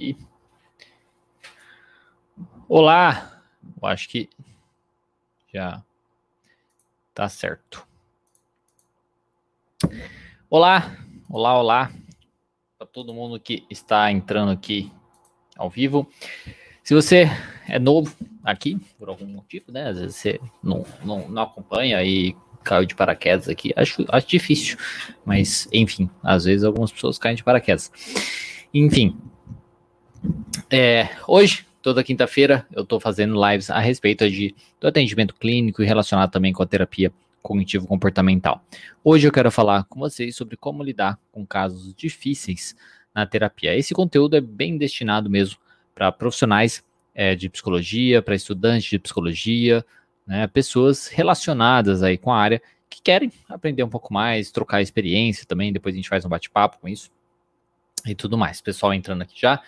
aqui. Olá, eu acho que já tá certo. Olá, olá, olá para todo mundo que está entrando aqui ao vivo. Se você é novo aqui, por algum motivo, né? Às vezes você não, não, não acompanha e caiu de paraquedas aqui. Acho, acho difícil, mas enfim, às vezes algumas pessoas caem de paraquedas. Enfim, é, hoje, toda quinta-feira, eu estou fazendo lives a respeito de, do atendimento clínico e relacionado também com a terapia cognitivo-comportamental. Hoje eu quero falar com vocês sobre como lidar com casos difíceis na terapia. Esse conteúdo é bem destinado mesmo para profissionais é, de psicologia, para estudantes de psicologia, né, pessoas relacionadas aí com a área que querem aprender um pouco mais, trocar experiência também. Depois a gente faz um bate-papo com isso e tudo mais. Pessoal entrando aqui já.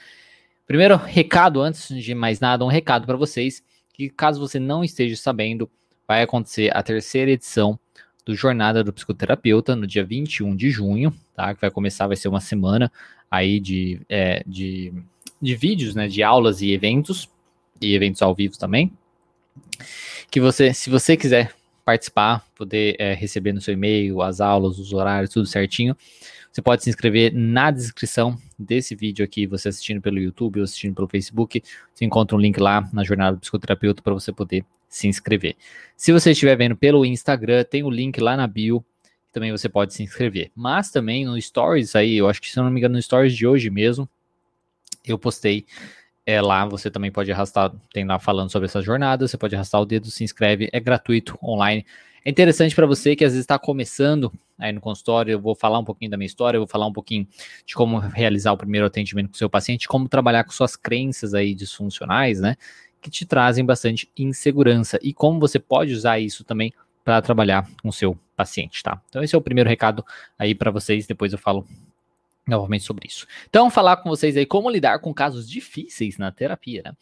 Primeiro recado, antes de mais nada, um recado para vocês que caso você não esteja sabendo, vai acontecer a terceira edição do Jornada do Psicoterapeuta no dia 21 de junho, tá? Que vai começar, vai ser uma semana aí de, é, de, de vídeos, né? De aulas e eventos, e eventos ao vivo também. Que você, se você quiser participar, poder é, receber no seu e-mail as aulas, os horários, tudo certinho, você pode se inscrever na descrição desse vídeo aqui, você assistindo pelo YouTube ou assistindo pelo Facebook. Você encontra um link lá na jornada do psicoterapeuta para você poder se inscrever. Se você estiver vendo pelo Instagram, tem o link lá na bio, também você pode se inscrever. Mas também no Stories aí, eu acho que se eu não me engano, no Stories de hoje mesmo, eu postei é lá, você também pode arrastar, tem lá falando sobre essa jornada, você pode arrastar o dedo, se inscreve, é gratuito, online. É interessante para você que às vezes está começando aí no consultório, eu vou falar um pouquinho da minha história, eu vou falar um pouquinho de como realizar o primeiro atendimento com o seu paciente, como trabalhar com suas crenças aí disfuncionais, né? Que te trazem bastante insegurança e como você pode usar isso também para trabalhar com o seu paciente, tá? Então esse é o primeiro recado aí para vocês, depois eu falo novamente sobre isso. Então, falar com vocês aí como lidar com casos difíceis na terapia, né?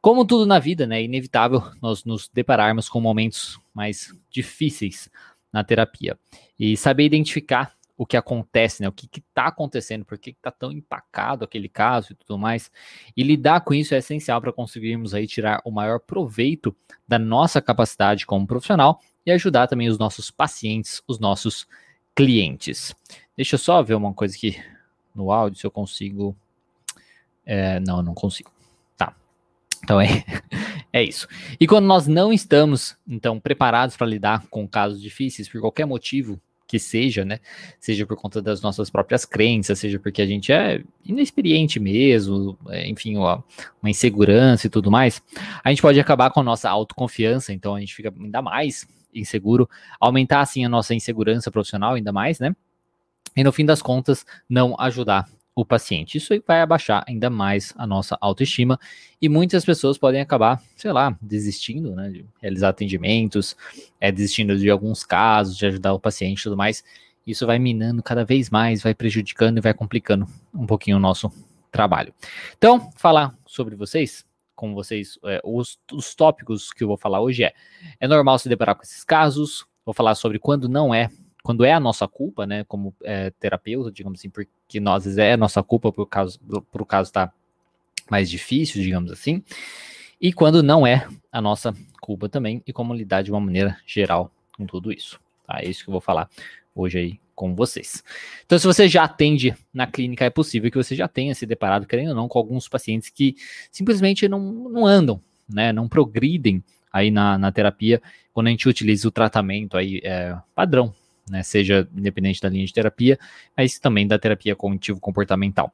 Como tudo na vida, né, é inevitável nós nos depararmos com momentos mais difíceis na terapia. E saber identificar o que acontece, né? O que está acontecendo, por que está tão empacado aquele caso e tudo mais. E lidar com isso é essencial para conseguirmos aí tirar o maior proveito da nossa capacidade como profissional e ajudar também os nossos pacientes, os nossos clientes. Deixa eu só ver uma coisa aqui no áudio, se eu consigo. É, não, não consigo. Tá. Então é, é isso. E quando nós não estamos, então, preparados para lidar com casos difíceis, por qualquer motivo que seja, né? Seja por conta das nossas próprias crenças, seja porque a gente é inexperiente mesmo, é, enfim, ó, uma insegurança e tudo mais, a gente pode acabar com a nossa autoconfiança, então a gente fica ainda mais inseguro, aumentar assim a nossa insegurança profissional ainda mais, né? E no fim das contas não ajudar o paciente. Isso vai abaixar ainda mais a nossa autoestima e muitas pessoas podem acabar, sei lá, desistindo né, de realizar atendimentos, é, desistindo de alguns casos, de ajudar o paciente e tudo mais. Isso vai minando cada vez mais, vai prejudicando e vai complicando um pouquinho o nosso trabalho. Então, falar sobre vocês, com vocês, é, os, os tópicos que eu vou falar hoje é: é normal se deparar com esses casos, vou falar sobre quando não é quando é a nossa culpa, né, como é, terapeuta, digamos assim, porque nós é a nossa culpa por caso por caso estar tá mais difícil, digamos assim, e quando não é a nossa culpa também e como lidar de uma maneira geral com tudo isso. Tá? É isso que eu vou falar hoje aí com vocês. Então, se você já atende na clínica, é possível que você já tenha se deparado, querendo ou não, com alguns pacientes que simplesmente não, não andam, né, não progridem aí na, na terapia quando a gente utiliza o tratamento aí é, padrão, né, seja independente da linha de terapia, mas também da terapia cognitivo-comportamental.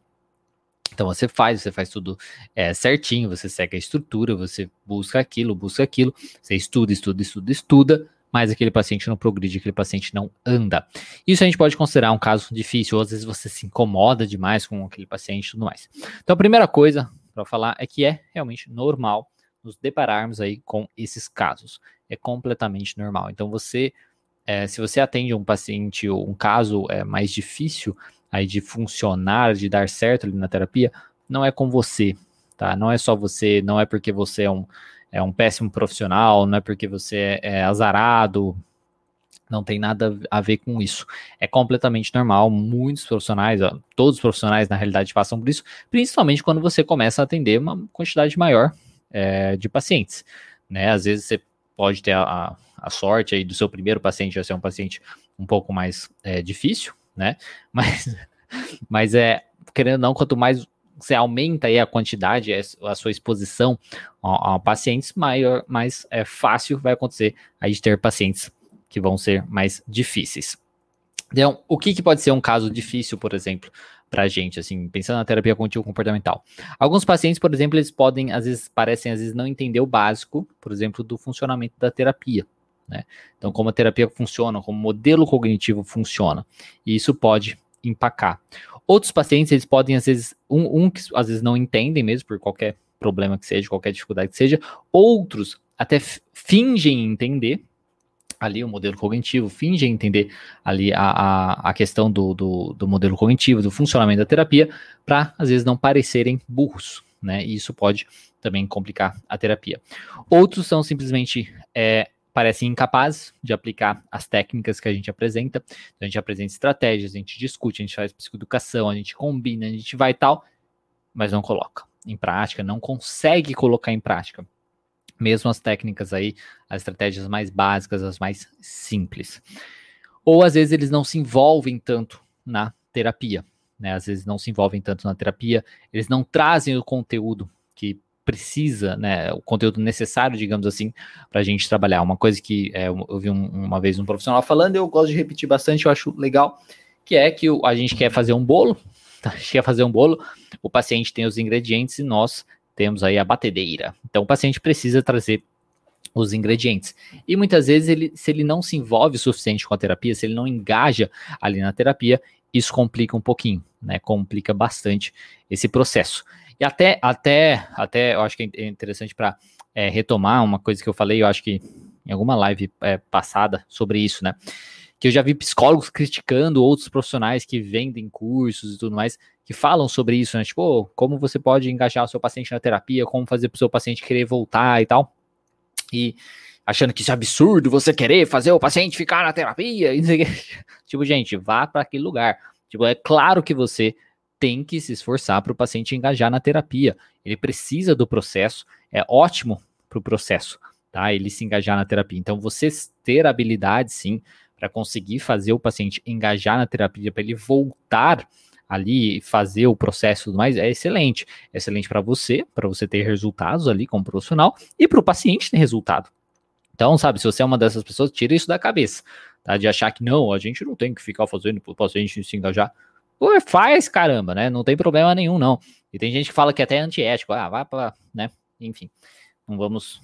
Então você faz, você faz tudo é, certinho, você segue a estrutura, você busca aquilo, busca aquilo, você estuda, estuda, estuda, estuda, mas aquele paciente não progride, aquele paciente não anda. Isso a gente pode considerar um caso difícil, ou às vezes você se incomoda demais com aquele paciente e tudo mais. Então a primeira coisa para falar é que é realmente normal nos depararmos aí com esses casos. É completamente normal. Então você é, se você atende um paciente, um caso é, mais difícil aí de funcionar, de dar certo ali na terapia, não é com você, tá? Não é só você, não é porque você é um, é um péssimo profissional, não é porque você é, é azarado, Não tem nada a ver com isso. É completamente normal. Muitos profissionais, ó, todos os profissionais, na realidade, passam por isso, principalmente quando você começa a atender uma quantidade maior é, de pacientes. Né? Às vezes você pode ter a, a, sorte aí do seu primeiro paciente já ser um paciente um pouco mais é, difícil, né? Mas, mas é, querendo ou não, quanto mais você aumenta aí a quantidade, a sua exposição a, a pacientes, maior, mais é, fácil vai acontecer aí de ter pacientes que vão ser mais difíceis. Então, o que, que pode ser um caso difícil, por exemplo, para a gente, assim, pensando na terapia contínua comportamental? Alguns pacientes, por exemplo, eles podem, às vezes, parecem, às vezes, não entender o básico, por exemplo, do funcionamento da terapia. Né? Então, como a terapia funciona, como o modelo cognitivo funciona. E isso pode empacar. Outros pacientes, eles podem, às vezes, um, um que às vezes não entendem mesmo, por qualquer problema que seja, qualquer dificuldade que seja, outros até fingem entender, ali o modelo cognitivo, finge entender ali a, a, a questão do, do, do, modelo cognitivo, do funcionamento da terapia, para às vezes não parecerem burros, né? E isso pode também complicar a terapia. Outros são simplesmente é, parecem incapazes de aplicar as técnicas que a gente apresenta. Então, a gente apresenta estratégias, a gente discute, a gente faz psicoeducação, a gente combina, a gente vai e tal, mas não coloca em prática, não consegue colocar em prática mesmo as técnicas aí, as estratégias mais básicas, as mais simples. Ou às vezes eles não se envolvem tanto na terapia, né? Às vezes não se envolvem tanto na terapia, eles não trazem o conteúdo que precisa, né, o conteúdo necessário, digamos assim, para a gente trabalhar. Uma coisa que é, eu vi um, uma vez um profissional falando, eu gosto de repetir bastante, eu acho legal, que é que a gente quer fazer um bolo, a gente quer fazer um bolo, o paciente tem os ingredientes e nós temos aí a batedeira. Então o paciente precisa trazer os ingredientes. E muitas vezes ele, se ele não se envolve o suficiente com a terapia, se ele não engaja ali na terapia, isso complica um pouquinho, né? Complica bastante esse processo. E até, até, até eu acho que é interessante para é, retomar uma coisa que eu falei, eu acho que em alguma live é, passada sobre isso, né? Que eu já vi psicólogos criticando outros profissionais que vendem cursos e tudo mais, que falam sobre isso, né? Tipo, oh, como você pode engajar o seu paciente na terapia, como fazer para o seu paciente querer voltar e tal. E achando que isso é absurdo você querer fazer o paciente ficar na terapia. E tipo, gente, vá para aquele lugar. Tipo, é claro que você tem que se esforçar para o paciente engajar na terapia. Ele precisa do processo, é ótimo para o processo, tá? Ele se engajar na terapia. Então, você ter habilidade, sim, para conseguir fazer o paciente engajar na terapia, para ele voltar ali fazer o processo e tudo mais, é excelente. É excelente para você, para você ter resultados ali como profissional e para o paciente ter resultado. Então, sabe, se você é uma dessas pessoas, tira isso da cabeça, tá? De achar que não, a gente não tem que ficar fazendo para o paciente se engajar. Pô, faz, caramba, né? Não tem problema nenhum, não. E tem gente que fala que é até antiético, ah, vai para, né? Enfim, não vamos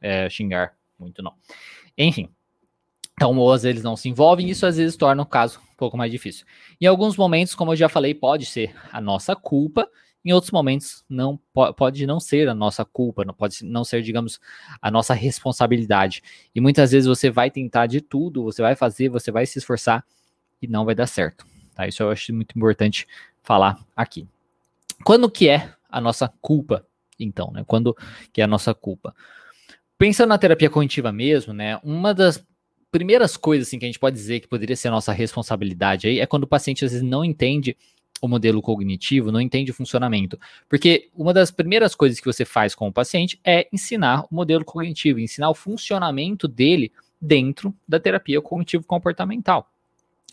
é, xingar muito, não. Enfim, então, ou às vezes não se envolvem, isso às vezes torna o caso um pouco mais difícil. Em alguns momentos, como eu já falei, pode ser a nossa culpa, em outros momentos não pode não ser a nossa culpa, não pode não ser, digamos, a nossa responsabilidade. E muitas vezes você vai tentar de tudo, você vai fazer, você vai se esforçar e não vai dar certo. Tá? Isso eu acho muito importante falar aqui. Quando que é a nossa culpa, então, né? Quando que é a nossa culpa? Pensando na terapia cognitiva mesmo, né? Uma das primeiras coisas assim, que a gente pode dizer que poderia ser a nossa responsabilidade aí é quando o paciente às vezes não entende o modelo cognitivo, não entende o funcionamento. Porque uma das primeiras coisas que você faz com o paciente é ensinar o modelo cognitivo, ensinar o funcionamento dele dentro da terapia cognitivo-comportamental.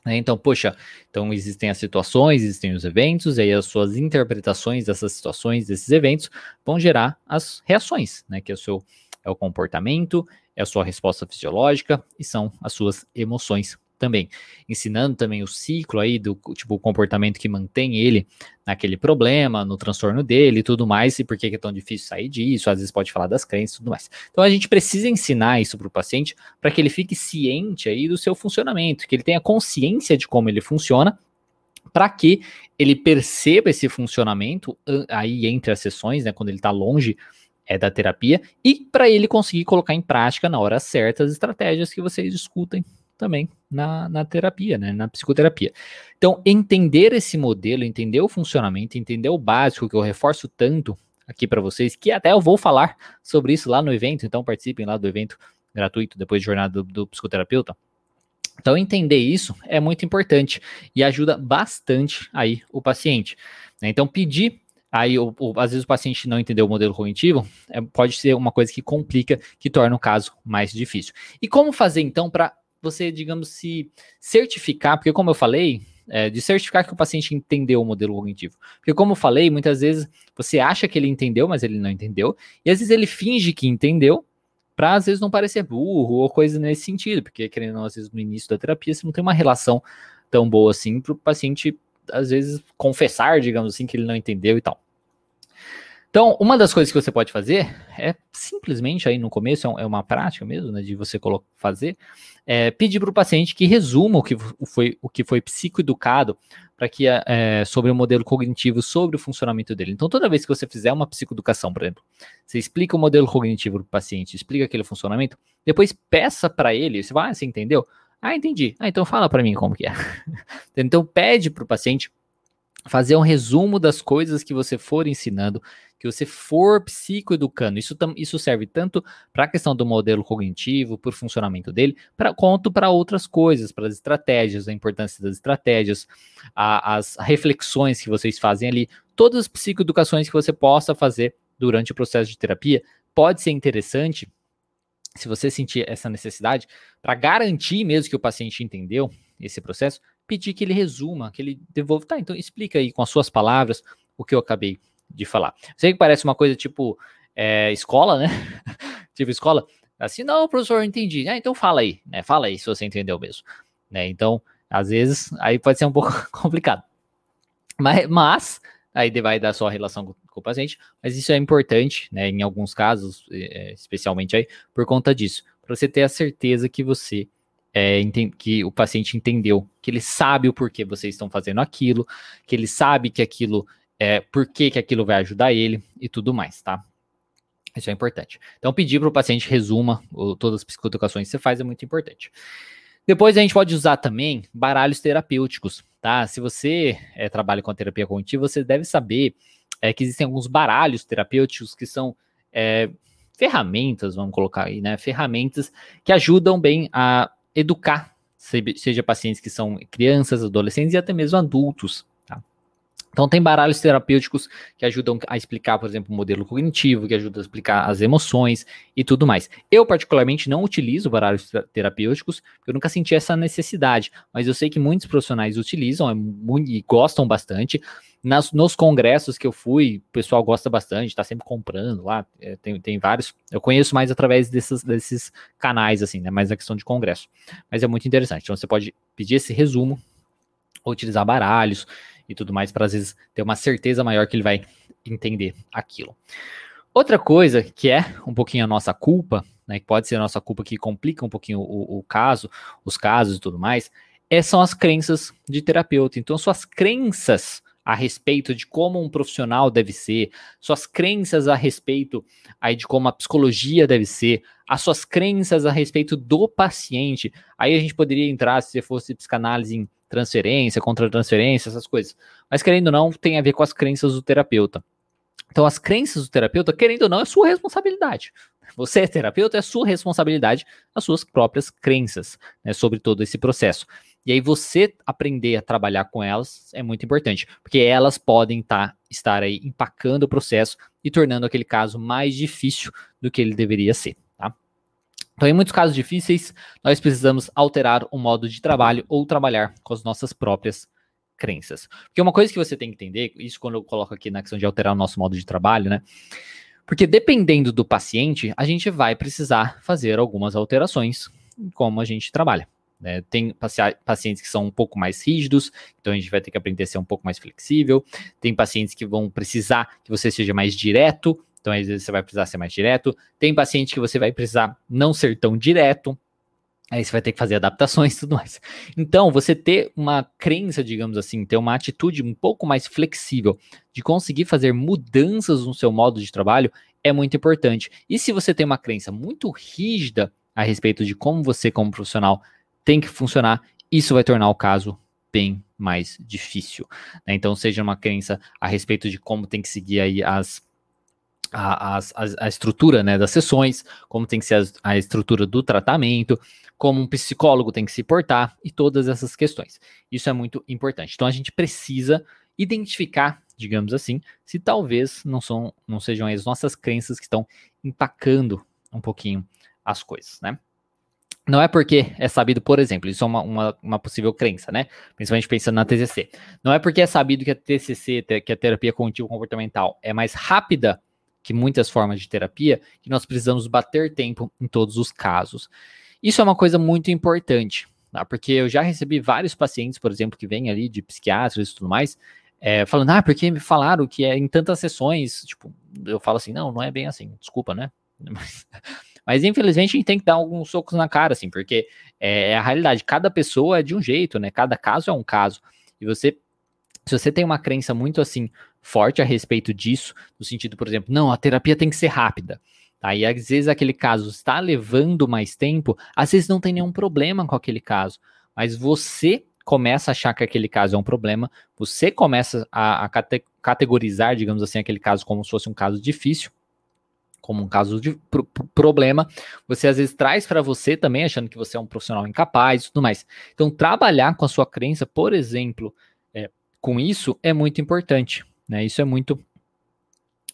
Né? Então, poxa, então existem as situações, existem os eventos, e aí as suas interpretações dessas situações, desses eventos, vão gerar as reações, né? Que é o seu é o comportamento, é a sua resposta fisiológica e são as suas emoções também. Ensinando também o ciclo aí do tipo o comportamento que mantém ele naquele problema, no transtorno dele e tudo mais, e por que é tão difícil sair disso, às vezes pode falar das crenças e tudo mais. Então a gente precisa ensinar isso para o paciente para que ele fique ciente aí do seu funcionamento, que ele tenha consciência de como ele funciona para que ele perceba esse funcionamento aí entre as sessões, né, quando ele está longe é da terapia e para ele conseguir colocar em prática na hora certa as estratégias que vocês discutem também na, na terapia, né, na psicoterapia. Então, entender esse modelo, entender o funcionamento, entender o básico que eu reforço tanto aqui para vocês, que até eu vou falar sobre isso lá no evento, então participem lá do evento gratuito depois de jornada do, do psicoterapeuta. Então, entender isso é muito importante e ajuda bastante aí o paciente. Né? Então, pedir aí, o, o, às vezes o paciente não entendeu o modelo cognitivo, é, pode ser uma coisa que complica, que torna o caso mais difícil. E como fazer então para você, digamos, se certificar, porque como eu falei, é, de certificar que o paciente entendeu o modelo cognitivo. Porque, como eu falei, muitas vezes você acha que ele entendeu, mas ele não entendeu, e às vezes ele finge que entendeu, para às vezes não parecer burro ou coisa nesse sentido, porque querendo ou às vezes no início da terapia você não tem uma relação tão boa assim para o paciente às vezes confessar, digamos assim, que ele não entendeu e tal. Então, uma das coisas que você pode fazer é simplesmente aí no começo, é, é uma prática mesmo, né, de você fazer, é pedir para o paciente que resuma o que foi, o que foi psicoeducado para que é, sobre o modelo cognitivo, sobre o funcionamento dele. Então, toda vez que você fizer uma psicoeducação, por exemplo, você explica o modelo cognitivo para o paciente, explica aquele funcionamento, depois peça para ele, você vai, ah, você entendeu? Ah, entendi. Ah, então fala para mim como que é. então, pede para o paciente fazer um resumo das coisas que você for ensinando, que você for psicoeducando. Isso, isso serve tanto para a questão do modelo cognitivo, para o funcionamento dele, pra, quanto para outras coisas, para as estratégias, a importância das estratégias, a, as reflexões que vocês fazem ali, todas as psicoeducações que você possa fazer durante o processo de terapia. Pode ser interessante, se você sentir essa necessidade, para garantir mesmo que o paciente entendeu esse processo, pedir que ele resuma, que ele devolva. Tá, então explica aí com as suas palavras o que eu acabei de falar. Sei que parece uma coisa tipo é, escola, né? tipo escola. Assim, não, professor, entendi. Ah, então fala aí, né? Fala aí se você entendeu mesmo. Né? Então, às vezes, aí pode ser um pouco complicado. Mas, mas aí vai dar sua relação com, com, o paciente, mas isso é importante, né? Em alguns casos, é, especialmente aí, por conta disso. Para você ter a certeza que você é, que o paciente entendeu, que ele sabe o porquê vocês estão fazendo aquilo, que ele sabe que aquilo é por que, que aquilo vai ajudar ele e tudo mais, tá? Isso é importante. Então, pedir para o paciente resuma o, todas as psicoeducações que você faz é muito importante. Depois a gente pode usar também baralhos terapêuticos, tá? Se você é, trabalha com a terapia cognitiva, você deve saber é, que existem alguns baralhos terapêuticos que são é, ferramentas, vamos colocar aí, né? Ferramentas que ajudam bem a educar, seja pacientes que são crianças, adolescentes e até mesmo adultos. Então, tem baralhos terapêuticos que ajudam a explicar, por exemplo, o modelo cognitivo, que ajudam a explicar as emoções e tudo mais. Eu, particularmente, não utilizo baralhos terapêuticos, eu nunca senti essa necessidade, mas eu sei que muitos profissionais utilizam é e gostam bastante. Nas, nos congressos que eu fui, o pessoal gosta bastante, está sempre comprando lá, é, tem, tem vários. Eu conheço mais através desses, desses canais, assim, né? Mais a questão de congresso. Mas é muito interessante. Então você pode pedir esse resumo, ou utilizar baralhos e tudo mais, para às vezes ter uma certeza maior que ele vai entender aquilo. Outra coisa que é um pouquinho a nossa culpa, né? Que pode ser a nossa culpa que complica um pouquinho o, o caso, os casos e tudo mais, é, são as crenças de terapeuta. Então, suas crenças a respeito de como um profissional deve ser, suas crenças a respeito aí de como a psicologia deve ser, as suas crenças a respeito do paciente. Aí a gente poderia entrar, se fosse psicanálise em transferência, contra-transferência, essas coisas. Mas querendo ou não, tem a ver com as crenças do terapeuta. Então, as crenças do terapeuta, querendo ou não, é sua responsabilidade. Você é terapeuta, é sua responsabilidade as suas próprias crenças né, sobre todo esse processo. E aí você aprender a trabalhar com elas é muito importante, porque elas podem tá, estar aí empacando o processo e tornando aquele caso mais difícil do que ele deveria ser. Então, em muitos casos difíceis, nós precisamos alterar o modo de trabalho ou trabalhar com as nossas próprias crenças. Porque uma coisa que você tem que entender, isso quando eu coloco aqui na questão de alterar o nosso modo de trabalho, né? Porque dependendo do paciente, a gente vai precisar fazer algumas alterações em como a gente trabalha. Né? Tem pacientes que são um pouco mais rígidos, então a gente vai ter que aprender a ser um pouco mais flexível. Tem pacientes que vão precisar que você seja mais direto, então às vezes você vai precisar ser mais direto. Tem paciente que você vai precisar não ser tão direto, aí você vai ter que fazer adaptações e tudo mais. Então, você ter uma crença, digamos assim, ter uma atitude um pouco mais flexível de conseguir fazer mudanças no seu modo de trabalho é muito importante. E se você tem uma crença muito rígida a respeito de como você, como profissional, tem que funcionar, isso vai tornar o caso bem mais difícil. Né? Então, seja uma crença a respeito de como tem que seguir aí as, a, a, a, estrutura né, das sessões, como tem que ser a, a, estrutura do tratamento, como um psicólogo tem que se portar e todas essas questões. Isso é muito importante. Então a gente precisa identificar, digamos assim, se talvez não, são, não sejam as nossas crenças que estão empacando um pouquinho as coisas, né? Não é porque é sabido, por exemplo, isso é uma, uma, uma, possível crença, né? Principalmente pensando na TCC. Não é porque é sabido que a TCC, que a terapia cognitivo comportamental, é mais rápida que muitas formas de terapia, que nós precisamos bater tempo em todos os casos. Isso é uma coisa muito importante, tá? porque eu já recebi vários pacientes, por exemplo, que vêm ali de psiquiatras e tudo mais, é, falando, ah, porque me falaram que é em tantas sessões, tipo, eu falo assim, não, não é bem assim, desculpa, né? Mas, mas infelizmente a gente tem que dar alguns socos na cara, assim, porque é, é a realidade, cada pessoa é de um jeito, né? Cada caso é um caso. E você se você tem uma crença muito assim forte a respeito disso, no sentido, por exemplo, não, a terapia tem que ser rápida. Aí, às vezes, aquele caso está levando mais tempo, às vezes não tem nenhum problema com aquele caso, mas você começa a achar que aquele caso é um problema, você começa a, a cate categorizar, digamos assim, aquele caso como se fosse um caso difícil, como um caso de pro, problema, você às vezes traz para você também, achando que você é um profissional incapaz e tudo mais. Então, trabalhar com a sua crença, por exemplo, é, com isso é muito importante, né? Isso é muito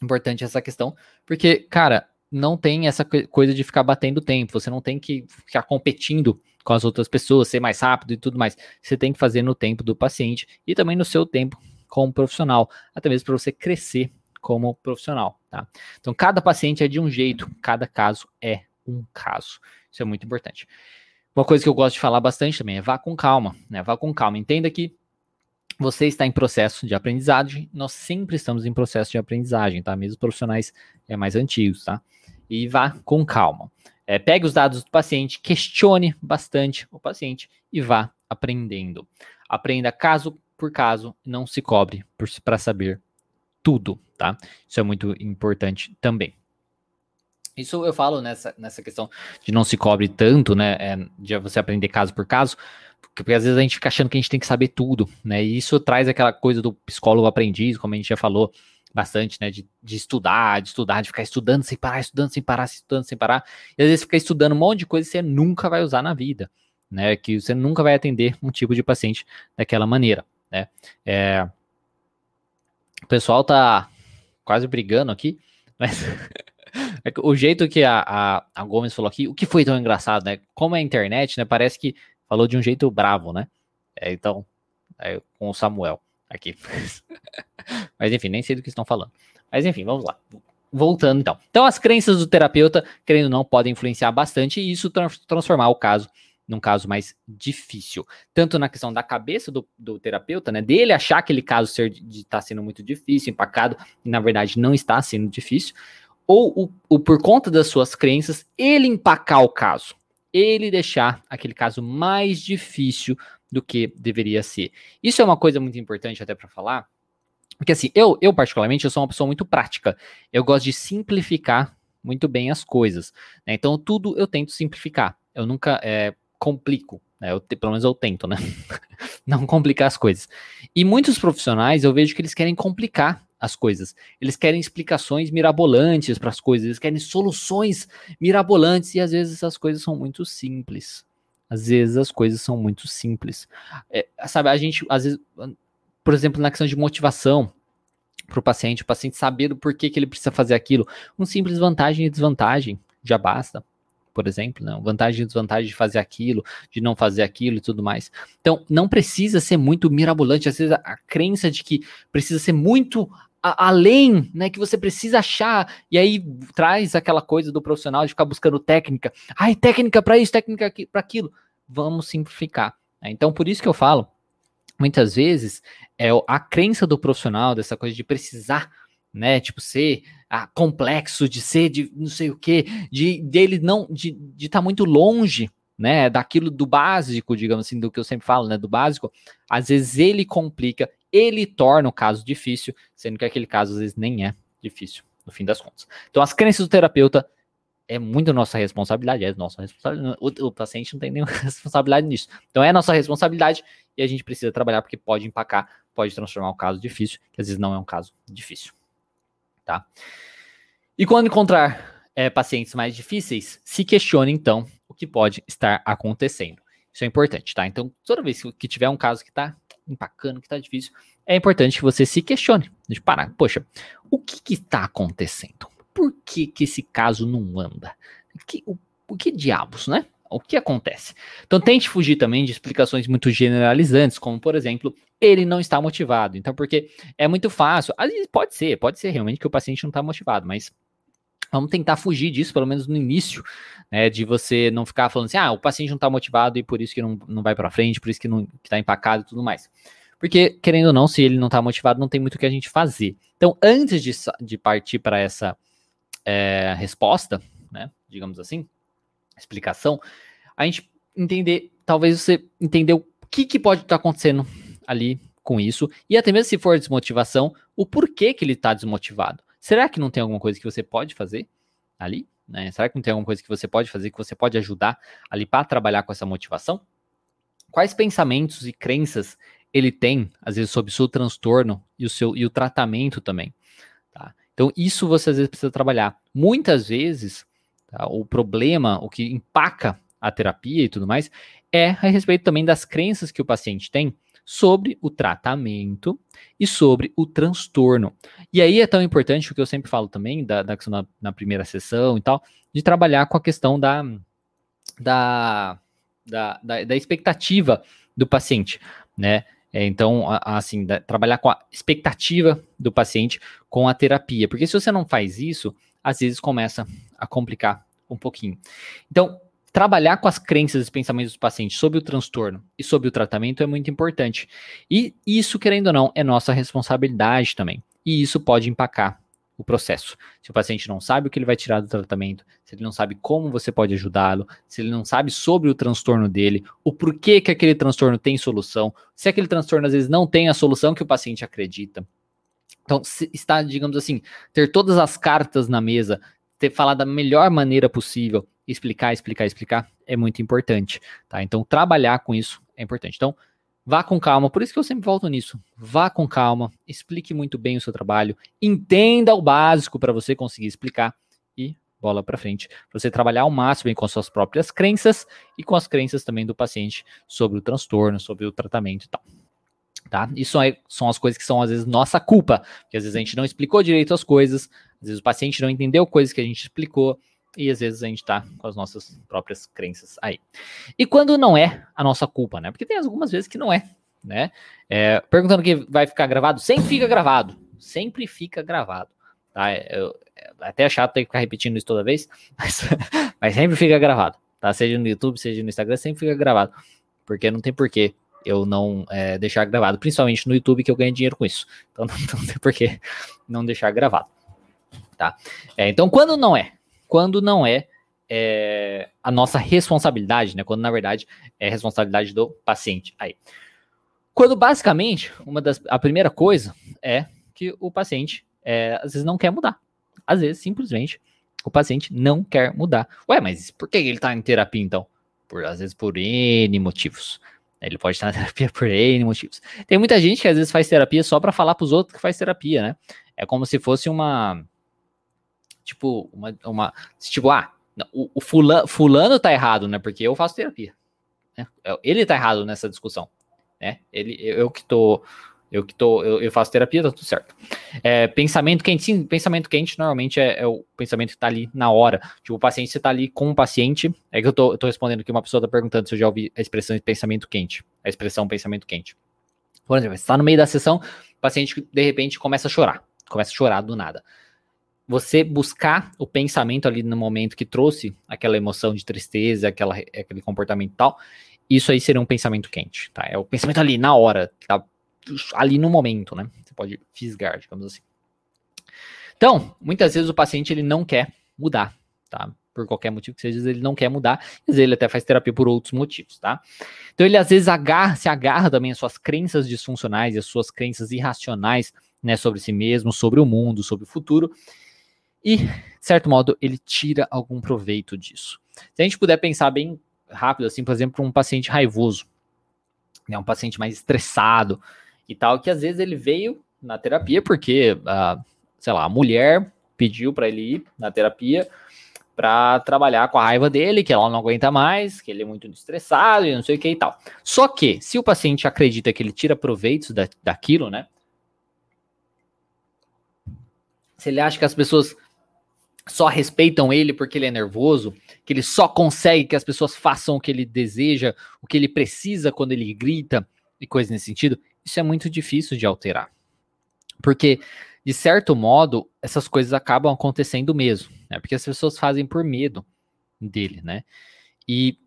importante essa questão, porque, cara, não tem essa coisa de ficar batendo tempo, você não tem que ficar competindo com as outras pessoas, ser mais rápido e tudo mais. Você tem que fazer no tempo do paciente e também no seu tempo como profissional, até mesmo para você crescer como profissional, tá? Então, cada paciente é de um jeito, cada caso é um caso. Isso é muito importante. Uma coisa que eu gosto de falar bastante também é vá com calma, né? Vá com calma. Entenda que você está em processo de aprendizagem, nós sempre estamos em processo de aprendizagem, tá? Mesmo profissionais é, mais antigos, tá? E vá com calma. É, pegue os dados do paciente, questione bastante o paciente e vá aprendendo. Aprenda caso por caso, não se cobre para saber tudo, tá? Isso é muito importante também. Isso eu falo nessa, nessa questão de não se cobre tanto, né? É, de você aprender caso por caso, porque às vezes a gente fica achando que a gente tem que saber tudo, né? E isso traz aquela coisa do psicólogo aprendiz, como a gente já falou bastante, né? De, de estudar, de estudar, de ficar estudando sem parar, estudando sem parar, estudando sem parar. E às vezes fica estudando um monte de coisa que você nunca vai usar na vida, né? Que você nunca vai atender um tipo de paciente daquela maneira, né? É... O pessoal tá quase brigando aqui, mas o jeito que a, a, a, Gomes falou aqui, o que foi tão engraçado, né? Como é a internet, né? Parece que falou de um jeito bravo, né? É, então, é, com o Samuel aqui. Mas enfim, nem sei do que estão falando. Mas enfim, vamos lá. Voltando então. Então, as crenças do terapeuta, querendo ou não, podem influenciar bastante e isso tra transformar o caso num caso mais difícil. Tanto na questão da cabeça do, do terapeuta, né? Dele achar aquele caso ser está sendo muito difícil, empacado, e na verdade não está sendo difícil, ou o, por conta das suas crenças, ele empacar o caso ele deixar aquele caso mais difícil do que deveria ser. Isso é uma coisa muito importante até para falar, porque assim, eu, eu particularmente, eu sou uma pessoa muito prática. Eu gosto de simplificar muito bem as coisas. Né? Então, tudo eu tento simplificar. Eu nunca é, complico. Né? Eu, pelo menos eu tento, né? Não complicar as coisas. E muitos profissionais eu vejo que eles querem complicar as coisas. Eles querem explicações mirabolantes para as coisas, eles querem soluções mirabolantes e às vezes essas coisas são muito simples. Às vezes as coisas são muito simples. É, sabe, a gente, às vezes, por exemplo, na questão de motivação para o paciente, o paciente saber o porquê que ele precisa fazer aquilo, um simples vantagem e desvantagem já basta. Por exemplo, né? vantagem e desvantagem de fazer aquilo, de não fazer aquilo e tudo mais. Então, não precisa ser muito mirabolante. Às vezes, a crença de que precisa ser muito a, além, né, que você precisa achar, e aí traz aquela coisa do profissional de ficar buscando técnica. Ai, técnica para isso, técnica para aquilo. Vamos simplificar. Né? Então, por isso que eu falo, muitas vezes, é a crença do profissional, dessa coisa de precisar, né, tipo, ser ah, complexo, de ser de não sei o que, de dele não, de estar de tá muito longe, né, daquilo do básico, digamos assim, do que eu sempre falo, né, do básico, às vezes ele complica ele torna o caso difícil, sendo que aquele caso às vezes nem é difícil, no fim das contas. Então, as crenças do terapeuta é muito nossa responsabilidade, é nossa responsabilidade. O, o, paciente não tem nenhuma responsabilidade nisso. Então, é nossa responsabilidade e a gente precisa trabalhar porque pode empacar, pode transformar um caso difícil, que às vezes não é um caso difícil. Tá? E quando encontrar é, pacientes mais difíceis, se questione então o que pode estar acontecendo. Isso é importante, tá? Então, toda vez que tiver um caso que tá empacando, que tá difícil, é importante que você se questione. De parar. Poxa, o que está acontecendo? Por que, que esse caso não anda? Que, o, o que diabos, né? O que acontece? Então tente fugir também de explicações muito generalizantes, como por exemplo, ele não está motivado. Então, porque é muito fácil. Pode ser, pode ser realmente que o paciente não está motivado, mas vamos tentar fugir disso, pelo menos no início, né? De você não ficar falando assim, ah, o paciente não está motivado e por isso que não, não vai para frente, por isso que não está empacado e tudo mais. Porque, querendo ou não, se ele não está motivado, não tem muito o que a gente fazer. Então, antes de, de partir para essa é, resposta, né? Digamos assim, explicação, a gente entender, talvez você entender o que, que pode estar tá acontecendo ali com isso, e até mesmo se for desmotivação, o porquê que ele está desmotivado. Será que não tem alguma coisa que você pode fazer ali? Né? Será que não tem alguma coisa que você pode fazer, que você pode ajudar ali para trabalhar com essa motivação? Quais pensamentos e crenças ele tem, às vezes, sobre o seu transtorno e o seu e o tratamento também. Tá? Então, isso você às vezes precisa trabalhar. Muitas vezes, Tá? O problema, o que empaca a terapia e tudo mais, é a respeito também das crenças que o paciente tem sobre o tratamento e sobre o transtorno. E aí é tão importante o que eu sempre falo também, da, da na, na, primeira sessão e tal, de trabalhar com a questão da, da, da, da, da expectativa do paciente, né? É, então, assim, trabalhar com a expectativa do paciente com a terapia. Porque se você não faz isso, às vezes começa a complicar um pouquinho. Então, trabalhar com as crenças e pensamentos dos pacientes sobre o transtorno e sobre o tratamento é muito importante. E isso, querendo ou não, é nossa responsabilidade também. E isso pode empacar o processo. Se o paciente não sabe o que ele vai tirar do tratamento, se ele não sabe como você pode ajudá-lo, se ele não sabe sobre o transtorno dele, o porquê que aquele transtorno tem solução, se aquele transtorno às vezes não tem a solução que o paciente acredita. Então, está, digamos assim, ter todas as cartas na mesa, ter falado da melhor maneira possível, explicar, explicar, explicar, é muito importante, tá? Então, trabalhar com isso é importante. Então, vá com calma, por isso que eu sempre volto nisso. Vá com calma, explique muito bem o seu trabalho, entenda o básico para você conseguir explicar e bola para frente. Você trabalhar ao máximo com as suas próprias crenças e com as crenças também do paciente sobre o transtorno, sobre o tratamento e tal tá? Isso são as coisas que são às vezes nossa culpa, porque às vezes a gente não explicou direito as coisas, às vezes o paciente não entendeu coisas que a gente explicou e às vezes a gente tá com as nossas próprias crenças aí. E quando não é a nossa culpa, né? Porque tem algumas vezes que não é, né? É, perguntando que vai ficar gravado, sempre fica gravado, sempre fica gravado, tá? Eu, é até é chato ter que ficar repetindo isso toda vez, mas, mas sempre fica gravado, tá? Seja no YouTube, seja no Instagram, sempre fica gravado, porque não tem porquê eu não é, deixar gravado, principalmente no YouTube, que eu ganho dinheiro com isso. Então não, não tem por que não deixar gravado. Tá? É, então, quando não é? Quando não é, é, a nossa responsabilidade, né? Quando na verdade é responsabilidade do paciente. Aí. Quando basicamente, uma das, a primeira coisa é que o paciente é, às vezes não quer mudar. Às vezes, simplesmente, o paciente não quer mudar. Ué, mas por que ele está em terapia então? Por, às vezes por N motivos. Ele pode estar na terapia por N motivos. Tem muita gente que às vezes faz terapia só para falar para os outros que faz terapia, né? É como se fosse uma. Tipo, uma. uma tipo, ah, o, o fulano, fulano tá errado, né? Porque eu faço terapia. Né? Ele tá errado nessa discussão. Né? Ele, eu que tô eu que tô, eu, eu, faço terapia, tá tudo certo. É, pensamento quente, sim, pensamento quente normalmente é, é, o pensamento que tá ali na hora. Tipo, o paciente, você tá ali com o paciente. É que eu tô, eu tô respondendo que uma pessoa tá perguntando se eu já ouvi a expressão de pensamento quente. A expressão pensamento quente. Por exemplo, você tá no meio da sessão, o paciente de repente começa a chorar. Começa a chorar do nada. Você buscar o pensamento ali no momento que trouxe aquela emoção de tristeza, aquela, aquele comportamento e tal, isso aí seria um pensamento quente, tá? É o pensamento ali na hora, tá ali no momento, né? Você pode fisgar, digamos assim. Então, muitas vezes o paciente ele não quer mudar, tá? Por qualquer motivo que seja, ele não quer mudar, às vezes ele até faz terapia por outros motivos, tá? Então ele às vezes agarra, se agarra também às suas crenças disfuncionais e às suas crenças irracionais, né, sobre si mesmo, sobre o mundo, sobre o futuro, e, de certo modo, ele tira algum proveito disso. Se a gente puder pensar bem rápido, assim, por exemplo, um paciente raivoso, né, um paciente mais estressado, e tal, que às vezes ele veio na terapia porque, uh, sei lá, a mulher pediu para ele ir na terapia para trabalhar com a raiva dele, que ela não aguenta mais, que ele é muito estressado e não sei o que e tal. Só que, se o paciente acredita que ele tira proveitos da, daquilo, né? Se ele acha que as pessoas só respeitam ele porque ele é nervoso, que ele só consegue que as pessoas façam o que ele deseja, o que ele precisa quando ele grita e coisas nesse sentido, isso é muito difícil de alterar. Porque de certo modo, essas coisas acabam acontecendo mesmo, né? Porque as pessoas fazem por medo dele, né? E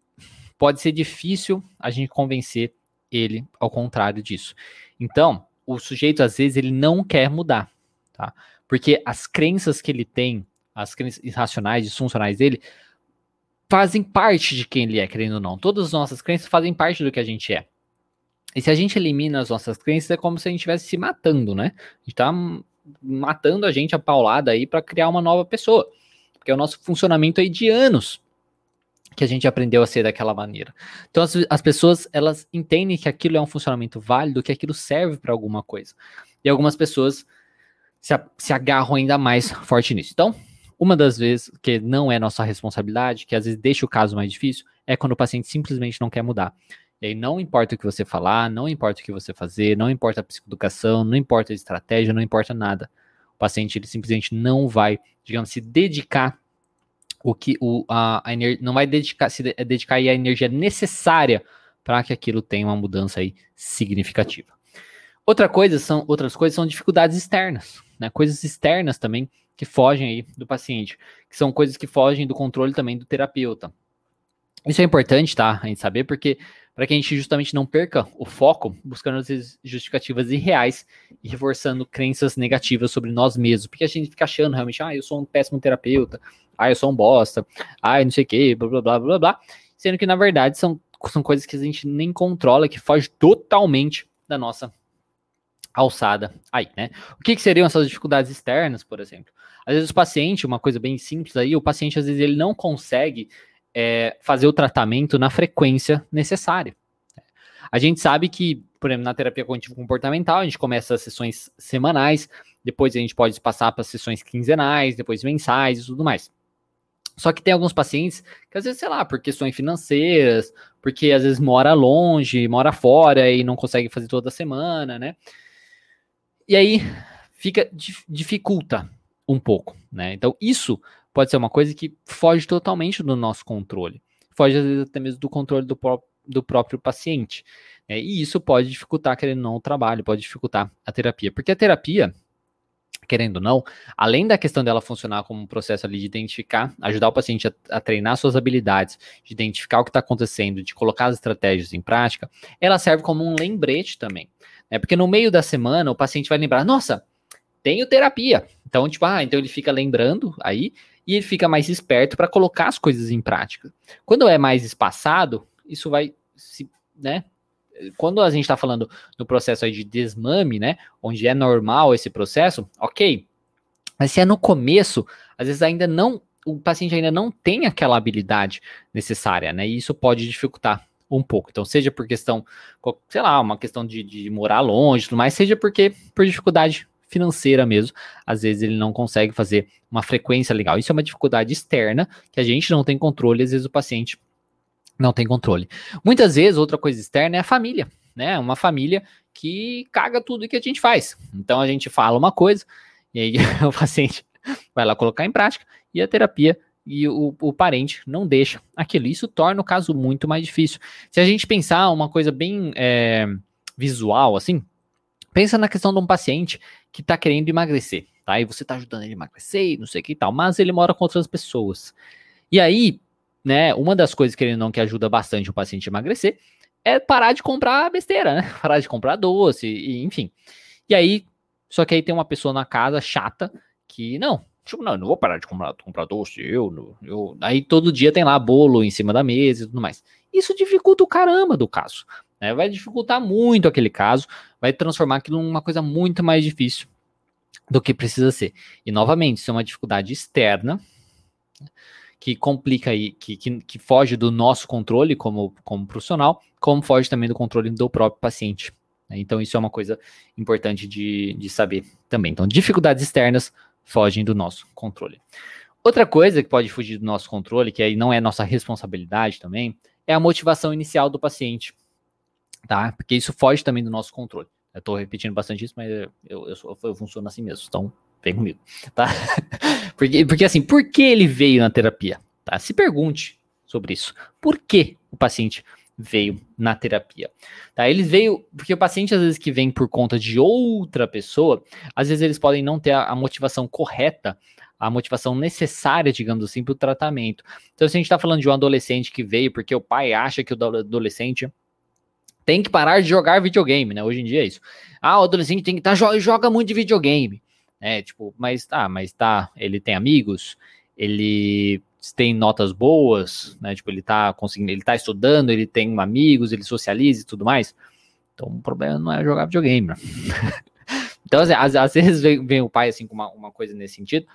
pode ser difícil a gente convencer ele ao contrário disso. Então, o sujeito às vezes ele não quer mudar, tá? Porque as crenças que ele tem, as crenças irracionais, disfuncionais dele, fazem parte de quem ele é, querendo ou não. Todas as nossas crenças fazem parte do que a gente é. E se a gente elimina as nossas crenças, é como se a gente estivesse se matando, né? A gente tá matando a gente a paulada aí para criar uma nova pessoa. Porque é o nosso funcionamento aí de anos que a gente aprendeu a ser daquela maneira. Então as, as pessoas, elas entendem que aquilo é um funcionamento válido, que aquilo serve para alguma coisa. E algumas pessoas se, se agarram ainda mais forte nisso. Então, uma das vezes que não é nossa responsabilidade, que às vezes deixa o caso mais difícil, é quando o paciente simplesmente não quer mudar. E aí não importa o que você falar, não importa o que você fazer, não importa a psicoeducação, não importa a estratégia, não importa nada. O paciente ele simplesmente não vai, digamos, se dedicar o que o a, a não vai dedicar se dedicar a energia necessária para que aquilo tenha uma mudança aí significativa. Outra coisa são outras coisas são dificuldades externas, né? Coisas externas também que fogem aí do paciente, que são coisas que fogem do controle também do terapeuta. Isso é importante, tá? A gente saber porque para que a gente justamente não perca o foco, buscando as justificativas irreais e reforçando crenças negativas sobre nós mesmos, porque a gente fica achando realmente, ah, eu sou um péssimo terapeuta, ah, eu sou um bosta, ah, não sei o que, blá, blá, blá, blá, blá, sendo que na verdade são, são coisas que a gente nem controla, que foge totalmente da nossa alçada aí, né? O que, que seriam essas dificuldades externas, por exemplo? Às vezes o paciente, uma coisa bem simples aí, o paciente às vezes ele não consegue é, fazer o tratamento na frequência necessária. A gente sabe que, por exemplo, na terapia cognitivo comportamental, a gente começa as sessões semanais, depois a gente pode passar para sessões quinzenais, depois mensais e tudo mais. Só que tem alguns pacientes que às vezes, sei lá, por questões financeiras, porque às vezes mora longe, mora fora e não consegue fazer toda semana, né? E aí fica dificulta um pouco, né? Então isso pode ser uma coisa que foge totalmente do nosso controle. Foge, às vezes, até mesmo do controle do, pró do próprio paciente. Né? E isso pode dificultar, querendo ou não, o trabalho, pode dificultar a terapia. Porque a terapia, querendo ou não, além da questão dela funcionar como um processo ali de identificar, ajudar o paciente a, a treinar suas habilidades, de identificar o que está acontecendo, de colocar as estratégias em prática, ela serve como um lembrete também. Né? Porque no meio da semana o paciente vai lembrar, nossa, tenho terapia. Então, tipo, ah, então ele fica lembrando aí, e ele fica mais esperto para colocar as coisas em prática. Quando é mais espaçado, isso vai se, né? Quando a gente está falando no processo de desmame, né, onde é normal esse processo, ok. Mas se é no começo, às vezes ainda não, o paciente ainda não tem aquela habilidade necessária, né? E isso pode dificultar um pouco. Então, seja por questão, sei lá, uma questão de, de morar longe, tudo mais, seja porque por dificuldade financeira mesmo, às vezes ele não consegue fazer uma frequência legal. Isso é uma dificuldade externa que a gente não tem controle, às vezes o paciente não tem controle. Muitas vezes, outra coisa externa é a família, né? Uma família que caga tudo que a gente faz. Então a gente fala uma coisa, e aí o paciente vai lá colocar em prática, e a terapia e o, o, parente não deixa aquilo. Isso torna o caso muito mais difícil. Se a gente pensar uma coisa bem é, visual, assim, pensa na questão de um paciente que está querendo emagrecer, tá? E você está ajudando ele a emagrecer, não sei o que e tal, mas ele mora com outras pessoas. E aí, né, uma das coisas que ele não que ajuda bastante o paciente a emagrecer é parar de comprar besteira, né? Parar de comprar doce, e, enfim. E aí, só que aí tem uma pessoa na casa chata que, não, tipo, não, não vou parar de comprar, comprar doce, eu, eu. Aí todo dia tem lá bolo em cima da mesa e tudo mais. Isso dificulta o caramba do caso. Né? Vai dificultar muito aquele caso, vai transformar aquilo numa coisa muito mais difícil do que precisa ser. E novamente, isso é uma dificuldade externa que complica aí, que, que, que foge do nosso controle como, como profissional, como foge também do controle do próprio paciente. Né? Então, isso é uma coisa importante de, de saber também. Então, dificuldades externas fogem do nosso controle. Outra coisa que pode fugir do nosso controle, que aí não é nossa responsabilidade também, é a motivação inicial do paciente, tá? Porque isso foge também do nosso controle. Eu tô repetindo bastante isso, mas eu, eu, eu, eu funciono assim mesmo, então vem comigo, tá? porque, porque assim, por que ele veio na terapia? Tá? Se pergunte sobre isso. Por que o paciente veio na terapia. Tá? Eles veio porque o paciente às vezes que vem por conta de outra pessoa, às vezes eles podem não ter a, a motivação correta, a motivação necessária, digamos assim, para o tratamento. Então, se a gente está falando de um adolescente que veio porque o pai acha que o adolescente tem que parar de jogar videogame, né? Hoje em dia é isso. Ah, o adolescente tem que tá, joga muito de videogame, é Tipo, mas tá, mas tá, ele tem amigos, ele tem notas boas, né? Tipo, ele tá conseguindo, ele tá estudando, ele tem amigos, ele socializa e tudo mais. Então, o problema não é jogar videogame, né? então, assim, às, às, vezes vem, vem, o pai assim com uma, uma coisa nesse sentido,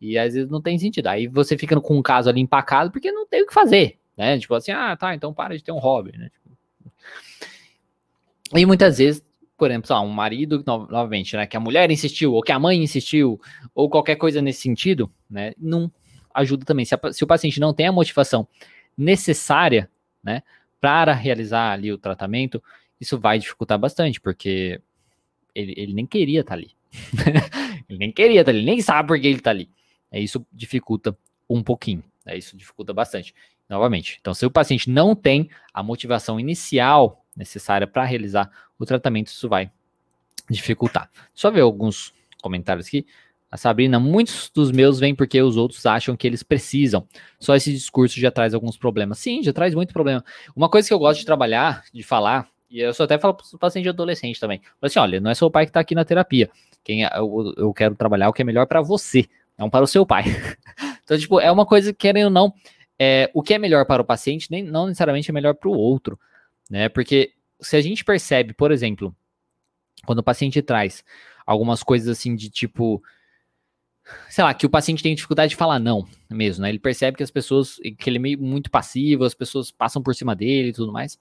e às vezes não tem sentido. Aí você fica com um caso ali empacado porque não tem o que fazer, né? Tipo assim, ah, tá, então para de ter um hobby, né? E muitas vezes, por exemplo, um marido, novamente, né, que a mulher insistiu, ou que a mãe insistiu, ou qualquer coisa nesse sentido, né, não ajuda também. Se, a, se o paciente não tem a motivação necessária, né, para realizar ali o tratamento, isso vai dificultar bastante, porque ele, ele nem queria estar tá ali. ele nem queria estar tá ali, nem sabe por que ele está ali. É, isso dificulta um pouquinho, é, isso dificulta bastante. Novamente, então se o paciente não tem a motivação inicial necessária para realizar o tratamento, isso vai dificultar. Só ver alguns comentários aqui. A Sabrina, muitos dos meus vêm porque os outros acham que eles precisam. Só esse discurso já traz alguns problemas. Sim, já traz muito problema. Uma coisa que eu gosto de trabalhar, de falar, e eu só até falo para o paciente adolescente também. Mas assim, olha, não é seu pai que está aqui na terapia. Quem é, eu, eu quero trabalhar o que é melhor para você, não para o seu pai. então, tipo, é uma coisa que, querem ou não, é, o que é melhor para o paciente nem, não necessariamente é melhor para o outro, né? Porque se a gente percebe, por exemplo, quando o paciente traz algumas coisas assim de tipo sei lá, que o paciente tem dificuldade de falar não mesmo, né? Ele percebe que as pessoas, que ele é meio muito passivo, as pessoas passam por cima dele e tudo mais.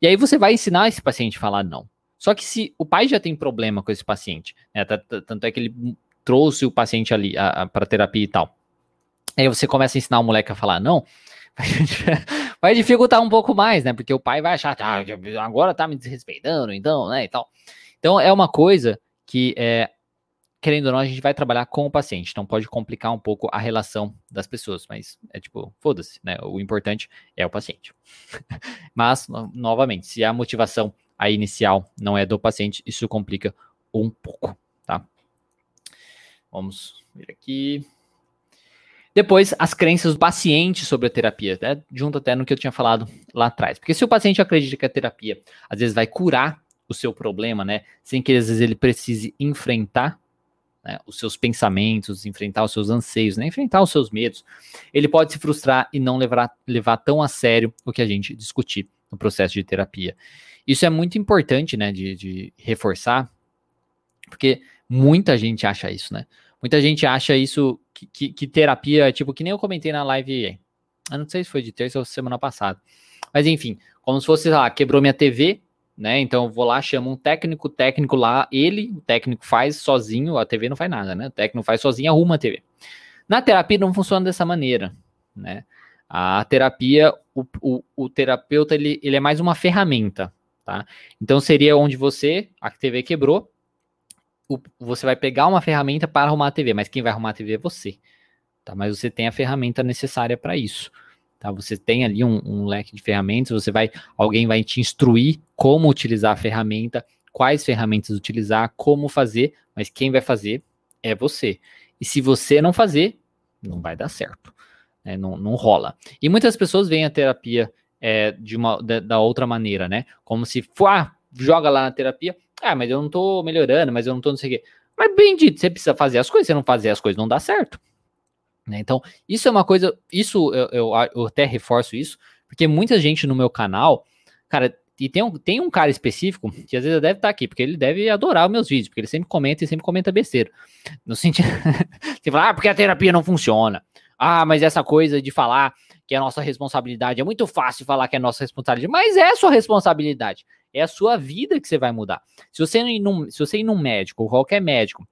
E aí você vai ensinar esse paciente a falar não. Só que se o pai já tem problema com esse paciente, né? Tanto é que ele trouxe o paciente ali para terapia e tal. Aí você começa a ensinar o moleque a falar não, vai dificultar um pouco mais, né? Porque o pai vai achar, ah, agora tá me desrespeitando, então, né, e tal. Então é uma coisa que é, querendo ou não, a gente vai trabalhar com o paciente, então pode complicar um pouco a relação das pessoas, mas é tipo, foda-se, né? O importante é o paciente. mas, novamente, se a motivação a inicial não é do paciente, isso complica um pouco, tá? Vamos ver aqui. Depois, as crenças do paciente sobre a terapia, né? junto até no que eu tinha falado lá atrás. Porque se o paciente acredita que a terapia às vezes vai curar o seu problema, né? Sem que às vezes ele precise enfrentar né, os seus pensamentos, enfrentar os seus anseios, né, enfrentar os seus medos, ele pode se frustrar e não levar, levar tão a sério o que a gente discutir no processo de terapia. Isso é muito importante, né, de, de reforçar, porque muita gente acha isso, né? Muita gente acha isso, que, que, que, terapia, tipo, que nem eu comentei na live, eu não sei se foi de terça ou semana passada, mas enfim, como se fosse, lá, quebrou minha TV, né? Então eu vou lá, chamo um técnico, técnico lá, ele, o técnico faz sozinho, a TV não faz nada, né? O técnico faz sozinho, arruma a TV. Na terapia não funciona dessa maneira, né? A terapia, o, o, o terapeuta, ele, ele é mais uma ferramenta, tá? Então seria onde você, a TV quebrou, o, você vai pegar uma ferramenta para arrumar a TV, mas quem vai arrumar a TV é você, tá? Mas você tem a ferramenta necessária para isso. Tá? Você tem ali um, um, leque de ferramentas, você vai, alguém vai te instruir como utilizar a ferramenta, quais ferramentas utilizar, como fazer, mas quem vai fazer é você. E se você não fazer, não vai dar certo, né? não, não rola. E muitas pessoas veem a terapia é, de uma da, da, outra maneira, né? Como se, ah, joga lá na terapia, ah, mas eu não tô melhorando, mas eu não tô não sei o quê. Mas bem dito, você precisa fazer as coisas, você não fazer as coisas não dá certo. Né? Então, isso é uma coisa, isso eu, eu, eu, até reforço isso, porque muita gente no meu canal, cara, e tem um, tem um cara específico que às vezes deve estar aqui, porque ele deve adorar os meus vídeos, porque ele sempre comenta e sempre comenta besteira. No sentido, você fala, ah, porque a terapia não funciona. Ah, mas essa coisa de falar que é nossa responsabilidade, é muito fácil falar que é nossa responsabilidade, mas é sua responsabilidade. É a sua vida que você vai mudar. Se você ir num, se você ir num médico, ou qualquer médico,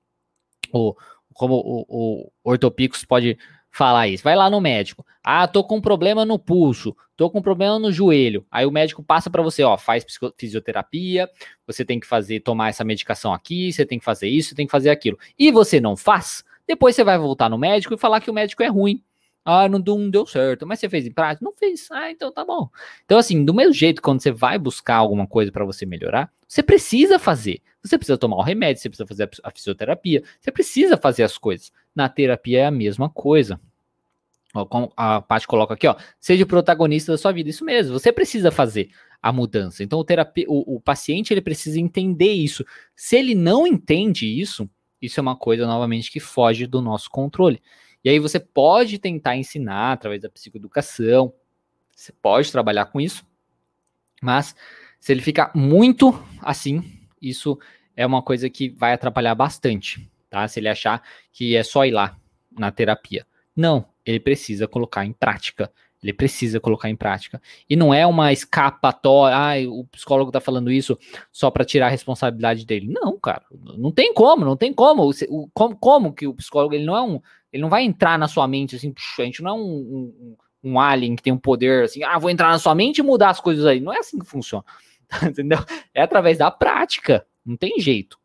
ou como o, o Ortopicos pode falar isso. Vai lá no médico. Ah, tô com um problema no pulso, tô com um problema no joelho. Aí o médico passa para você, ó, faz fisioterapia, você tem que fazer, tomar essa medicação aqui, você tem que fazer isso, você tem que fazer aquilo. E você não faz, depois você vai voltar no médico e falar que o médico é ruim. Ah, não, não deu certo. Mas você fez em prática? Não fez. Ah, então tá bom. Então, assim, do mesmo jeito, quando você vai buscar alguma coisa para você melhorar, você precisa fazer. Você precisa tomar o remédio, você precisa fazer a fisioterapia, você precisa fazer as coisas. Na terapia é a mesma coisa. A Paty coloca aqui, ó, seja o protagonista da sua vida. Isso mesmo, você precisa fazer a mudança. Então, o, terapia, o, o paciente ele precisa entender isso. Se ele não entende isso, isso é uma coisa, novamente, que foge do nosso controle. E aí você pode tentar ensinar através da psicoeducação, você pode trabalhar com isso, mas se ele ficar muito assim, isso é uma coisa que vai atrapalhar bastante, tá? Se ele achar que é só ir lá na terapia. Não, ele precisa colocar em prática. Ele precisa colocar em prática. E não é uma escapatória, ah, o psicólogo tá falando isso só para tirar a responsabilidade dele. Não, cara, não tem como, não tem como. Como, como que o psicólogo, ele não é um, ele não vai entrar na sua mente assim, puxa, a gente não é um, um, um, alien que tem um poder assim, ah, vou entrar na sua mente e mudar as coisas aí. Não é assim que funciona. Entendeu? É através da prática. Não tem jeito.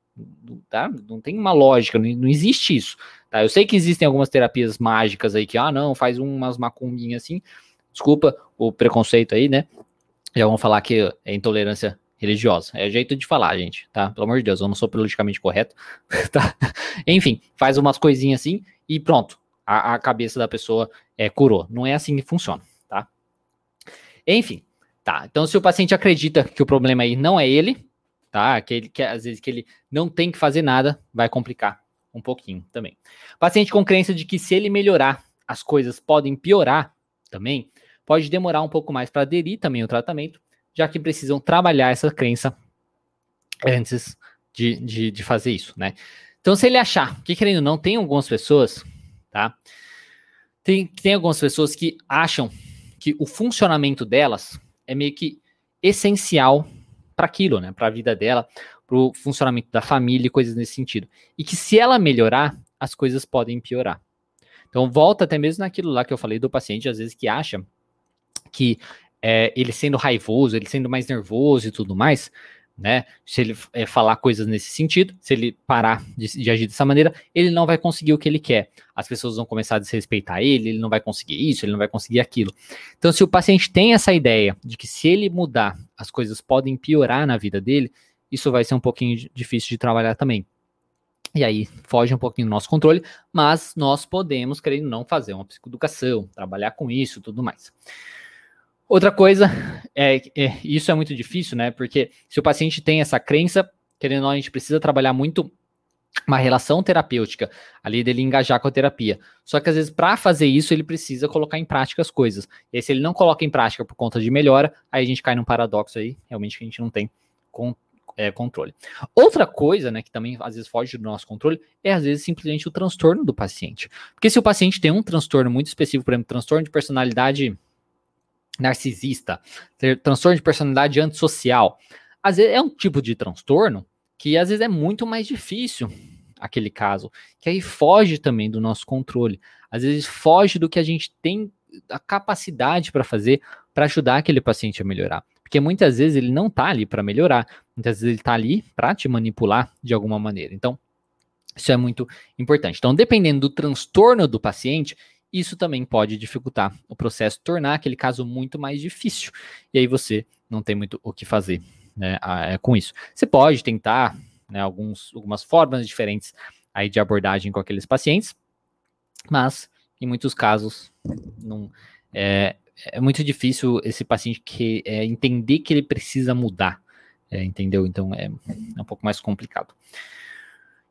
Tá? Não tem uma lógica, não, não existe isso. Tá? Eu sei que existem algumas terapias mágicas aí que, ah, não, faz umas macumbinhas assim. Desculpa o preconceito aí, né? Já vão falar que é intolerância religiosa. É jeito de falar, gente, tá? Pelo amor de Deus, eu não sou politicamente correto, tá? Enfim, faz umas coisinhas assim e pronto. A, a cabeça da pessoa é, curou. Não é assim que funciona, tá? Enfim, tá. Então, se o paciente acredita que o problema aí não é ele, tá? Que, ele, que às vezes que ele não tem que fazer nada, vai complicar um pouquinho também. Paciente com crença de que se ele melhorar, as coisas podem piorar também, pode demorar um pouco mais para aderir também ao tratamento, já que precisam trabalhar essa crença antes de, de, de fazer isso, né? Então, se ele achar, que querendo ou não, tem algumas pessoas, tá? Tem, tem algumas pessoas que acham que o funcionamento delas é meio que essencial para aquilo, né? Para a vida dela, para o funcionamento da família e coisas nesse sentido. E que se ela melhorar, as coisas podem piorar. Então, volta até mesmo naquilo lá que eu falei do paciente, às vezes, que acha que é, ele sendo raivoso, ele sendo mais nervoso e tudo mais, né? Se ele é, falar coisas nesse sentido, se ele parar de, de, agir dessa maneira, ele não vai conseguir o que ele quer. As pessoas vão começar a desrespeitar ele, ele não vai conseguir isso, ele não vai conseguir aquilo. Então, se o paciente tem essa ideia de que se ele mudar, as coisas podem piorar na vida dele, isso vai ser um pouquinho difícil de trabalhar também. E aí foge um pouquinho do nosso controle, mas nós podemos, querendo não, fazer uma psicoeducação, trabalhar com isso tudo mais. Outra coisa, é, é, isso é muito difícil, né? Porque se o paciente tem essa crença, querendo ou não, a gente precisa trabalhar muito uma relação terapêutica ali dele engajar com a terapia. Só que às vezes para fazer isso ele precisa colocar em prática as coisas. E aí, se ele não coloca em prática por conta de melhora, aí a gente cai num paradoxo aí, realmente que a gente não tem com, é, controle. Outra coisa, né, que também às vezes foge do nosso controle, é às vezes simplesmente o transtorno do paciente. Porque se o paciente tem um transtorno muito específico, por exemplo, transtorno de personalidade narcisista, transtorno de personalidade antissocial, às vezes é um tipo de transtorno que às vezes é muito mais difícil aquele caso, que aí foge também do nosso controle. Às vezes foge do que a gente tem a capacidade para fazer para ajudar aquele paciente a melhorar. Porque muitas vezes ele não está ali para melhorar, muitas vezes ele está ali para te manipular de alguma maneira. Então, isso é muito importante. Então, dependendo do transtorno do paciente, isso também pode dificultar o processo, tornar aquele caso muito mais difícil. E aí você não tem muito o que fazer né, é, com isso. Você pode tentar né, alguns, algumas formas diferentes aí de abordagem com aqueles pacientes, mas em muitos casos não é, é muito difícil esse paciente que é, entender que ele precisa mudar, é, entendeu? Então é, é um pouco mais complicado.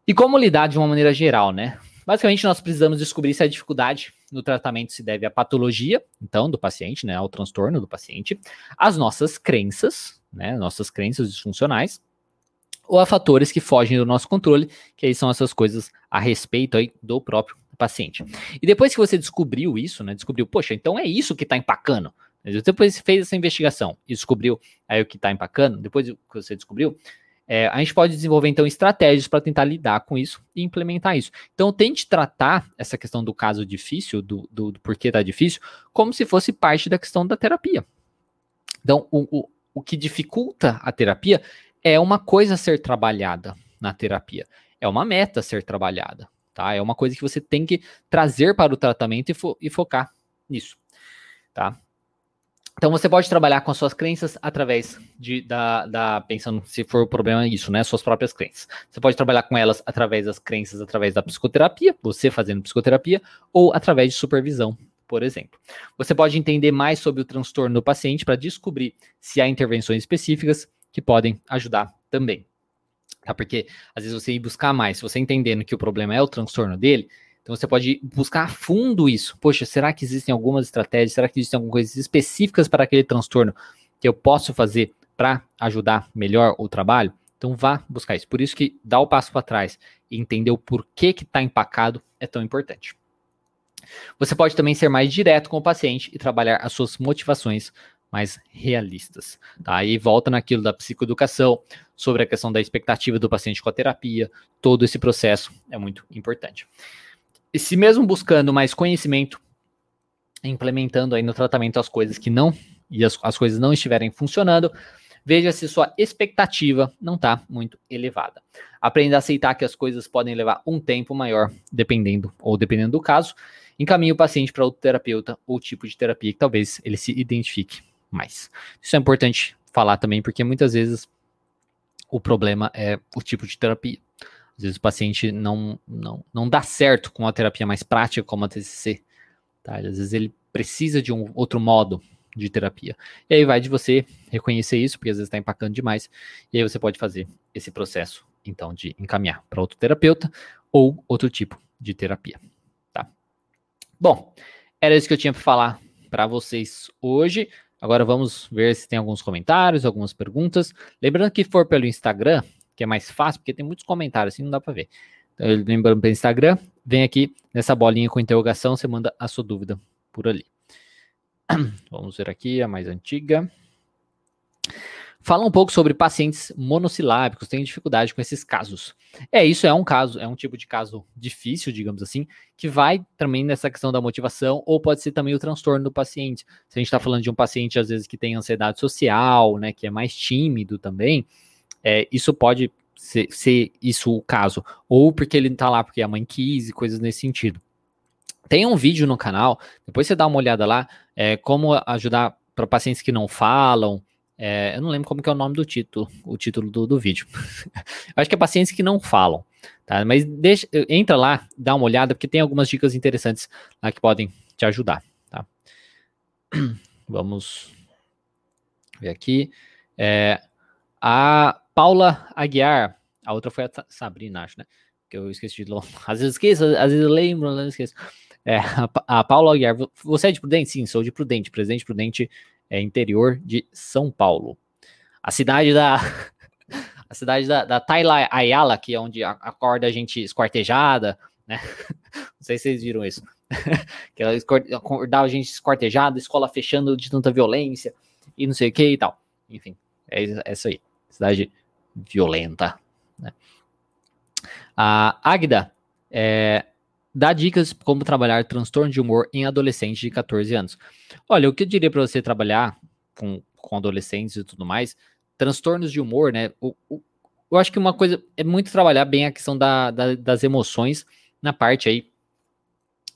E como lidar de uma maneira geral, né? Basicamente, nós precisamos descobrir se a dificuldade no tratamento se deve à patologia, então, do paciente, né, ao transtorno do paciente, às nossas crenças, né, nossas crenças disfuncionais, ou a fatores que fogem do nosso controle, que aí são essas coisas a respeito aí do próprio paciente. E depois que você descobriu isso, né, descobriu, poxa, então é isso que está empacando. Depois você fez essa investigação e descobriu aí o que está empacando, depois que você descobriu, é, a gente pode desenvolver, então, estratégias para tentar lidar com isso e implementar isso. Então, tente tratar essa questão do caso difícil, do, do, do porquê está difícil, como se fosse parte da questão da terapia. Então, o, o, o que dificulta a terapia é uma coisa a ser trabalhada na terapia, é uma meta a ser trabalhada, tá? É uma coisa que você tem que trazer para o tratamento e, fo e focar nisso, tá? Então você pode trabalhar com as suas crenças através de da, da pensando se for o problema isso, né, suas próprias crenças. Você pode trabalhar com elas através das crenças, através da psicoterapia, você fazendo psicoterapia ou através de supervisão, por exemplo. Você pode entender mais sobre o transtorno do paciente para descobrir se há intervenções específicas que podem ajudar também. Tá? Porque às vezes você ir buscar mais, se você entendendo que o problema é o transtorno dele, então você pode buscar a fundo isso. Poxa, será que existem algumas estratégias? Será que existem algumas coisas específicas para aquele transtorno que eu posso fazer para ajudar melhor o trabalho? Então vá buscar isso. Por isso que dar o passo para trás e entender o porquê que está empacado é tão importante. Você pode também ser mais direto com o paciente e trabalhar as suas motivações mais realistas. Tá? Aí volta naquilo da psicoeducação, sobre a questão da expectativa do paciente com a terapia, todo esse processo é muito importante. E se mesmo buscando mais conhecimento, implementando aí no tratamento as coisas que não, e as, as coisas não estiverem funcionando, veja se sua expectativa não está muito elevada. Aprenda a aceitar que as coisas podem levar um tempo maior, dependendo ou dependendo do caso. Encaminhe o paciente para outro terapeuta ou tipo de terapia que talvez ele se identifique mais. Isso é importante falar também, porque muitas vezes o problema é o tipo de terapia. Às vezes o paciente não, não, não dá certo com a terapia mais prática, como a TCC. Tá? Às vezes ele precisa de um outro modo de terapia. E aí vai de você reconhecer isso, porque às vezes está empacando demais. E aí você pode fazer esse processo, então, de encaminhar para outro terapeuta ou outro tipo de terapia. Tá? Bom, era isso que eu tinha para falar para vocês hoje. Agora vamos ver se tem alguns comentários, algumas perguntas. Lembrando que for pelo Instagram, que é mais fácil, porque tem muitos comentários, assim não dá para ver. Então, lembrando pelo Instagram, vem aqui nessa bolinha com interrogação, você manda a sua dúvida por ali. Vamos ver aqui a mais antiga. Fala um pouco sobre pacientes monossilábicos, tem dificuldade com esses casos. É, isso é um caso, é um tipo de caso difícil, digamos assim, que vai também nessa questão da motivação, ou pode ser também o transtorno do paciente. Se a gente está falando de um paciente, às vezes, que tem ansiedade social, né, que é mais tímido também, é, isso pode ser, ser, isso o caso. Ou porque ele tá lá porque a mãe quis e coisas nesse sentido. Tem um vídeo no canal, depois você dá uma olhada lá, é, como ajudar para pacientes que não falam. É, eu não lembro como que é o nome do título, o título do, do vídeo. acho que é pacientes que não falam, tá? Mas deixa, entra lá, dá uma olhada, porque tem algumas dicas interessantes lá que podem te ajudar, tá? Vamos ver aqui. É, a Paula Aguiar, a outra foi a Sabrina, acho, né? Que eu esqueci de Às vezes esqueço, às vezes lembro, às vezes esqueço. É, a, Paula Aguiar, você é de Prudente? Sim, sou de Prudente, Presidente Prudente é interior de São Paulo. A cidade da. a cidade da, da Tayla Ayala, que é onde acorda a gente esquartejada, né? Não sei se vocês viram isso. que ela acordava a gente esquartejada, escola fechando de tanta violência e não sei o que e tal. Enfim, é, é isso aí cidade violenta. Né? A Agda é, dá dicas como trabalhar transtorno de humor em adolescentes de 14 anos. Olha, o que eu diria para você trabalhar com, com adolescentes e tudo mais, transtornos de humor, né? O, o, eu acho que uma coisa é muito trabalhar bem a questão da, da, das emoções na parte aí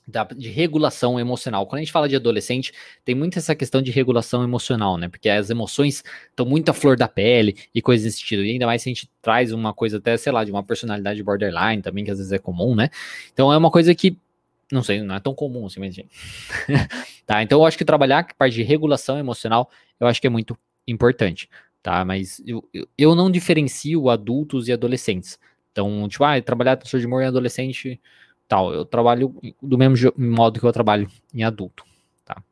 da, de regulação emocional. Quando a gente fala de adolescente, tem muito essa questão de regulação emocional, né? Porque as emoções estão muito à flor da pele e coisas desse sentido. E ainda mais se a gente traz uma coisa até, sei lá, de uma personalidade borderline também, que às vezes é comum, né? Então é uma coisa que, não sei, não é tão comum assim, mas tá? Então eu acho que trabalhar a parte de regulação emocional, eu acho que é muito importante, tá? Mas eu, eu, eu não diferencio adultos e adolescentes. Então, tipo, ah, trabalhar transtorno de humor em adolescente tal. Eu trabalho do mesmo modo que eu trabalho em adulto, tá?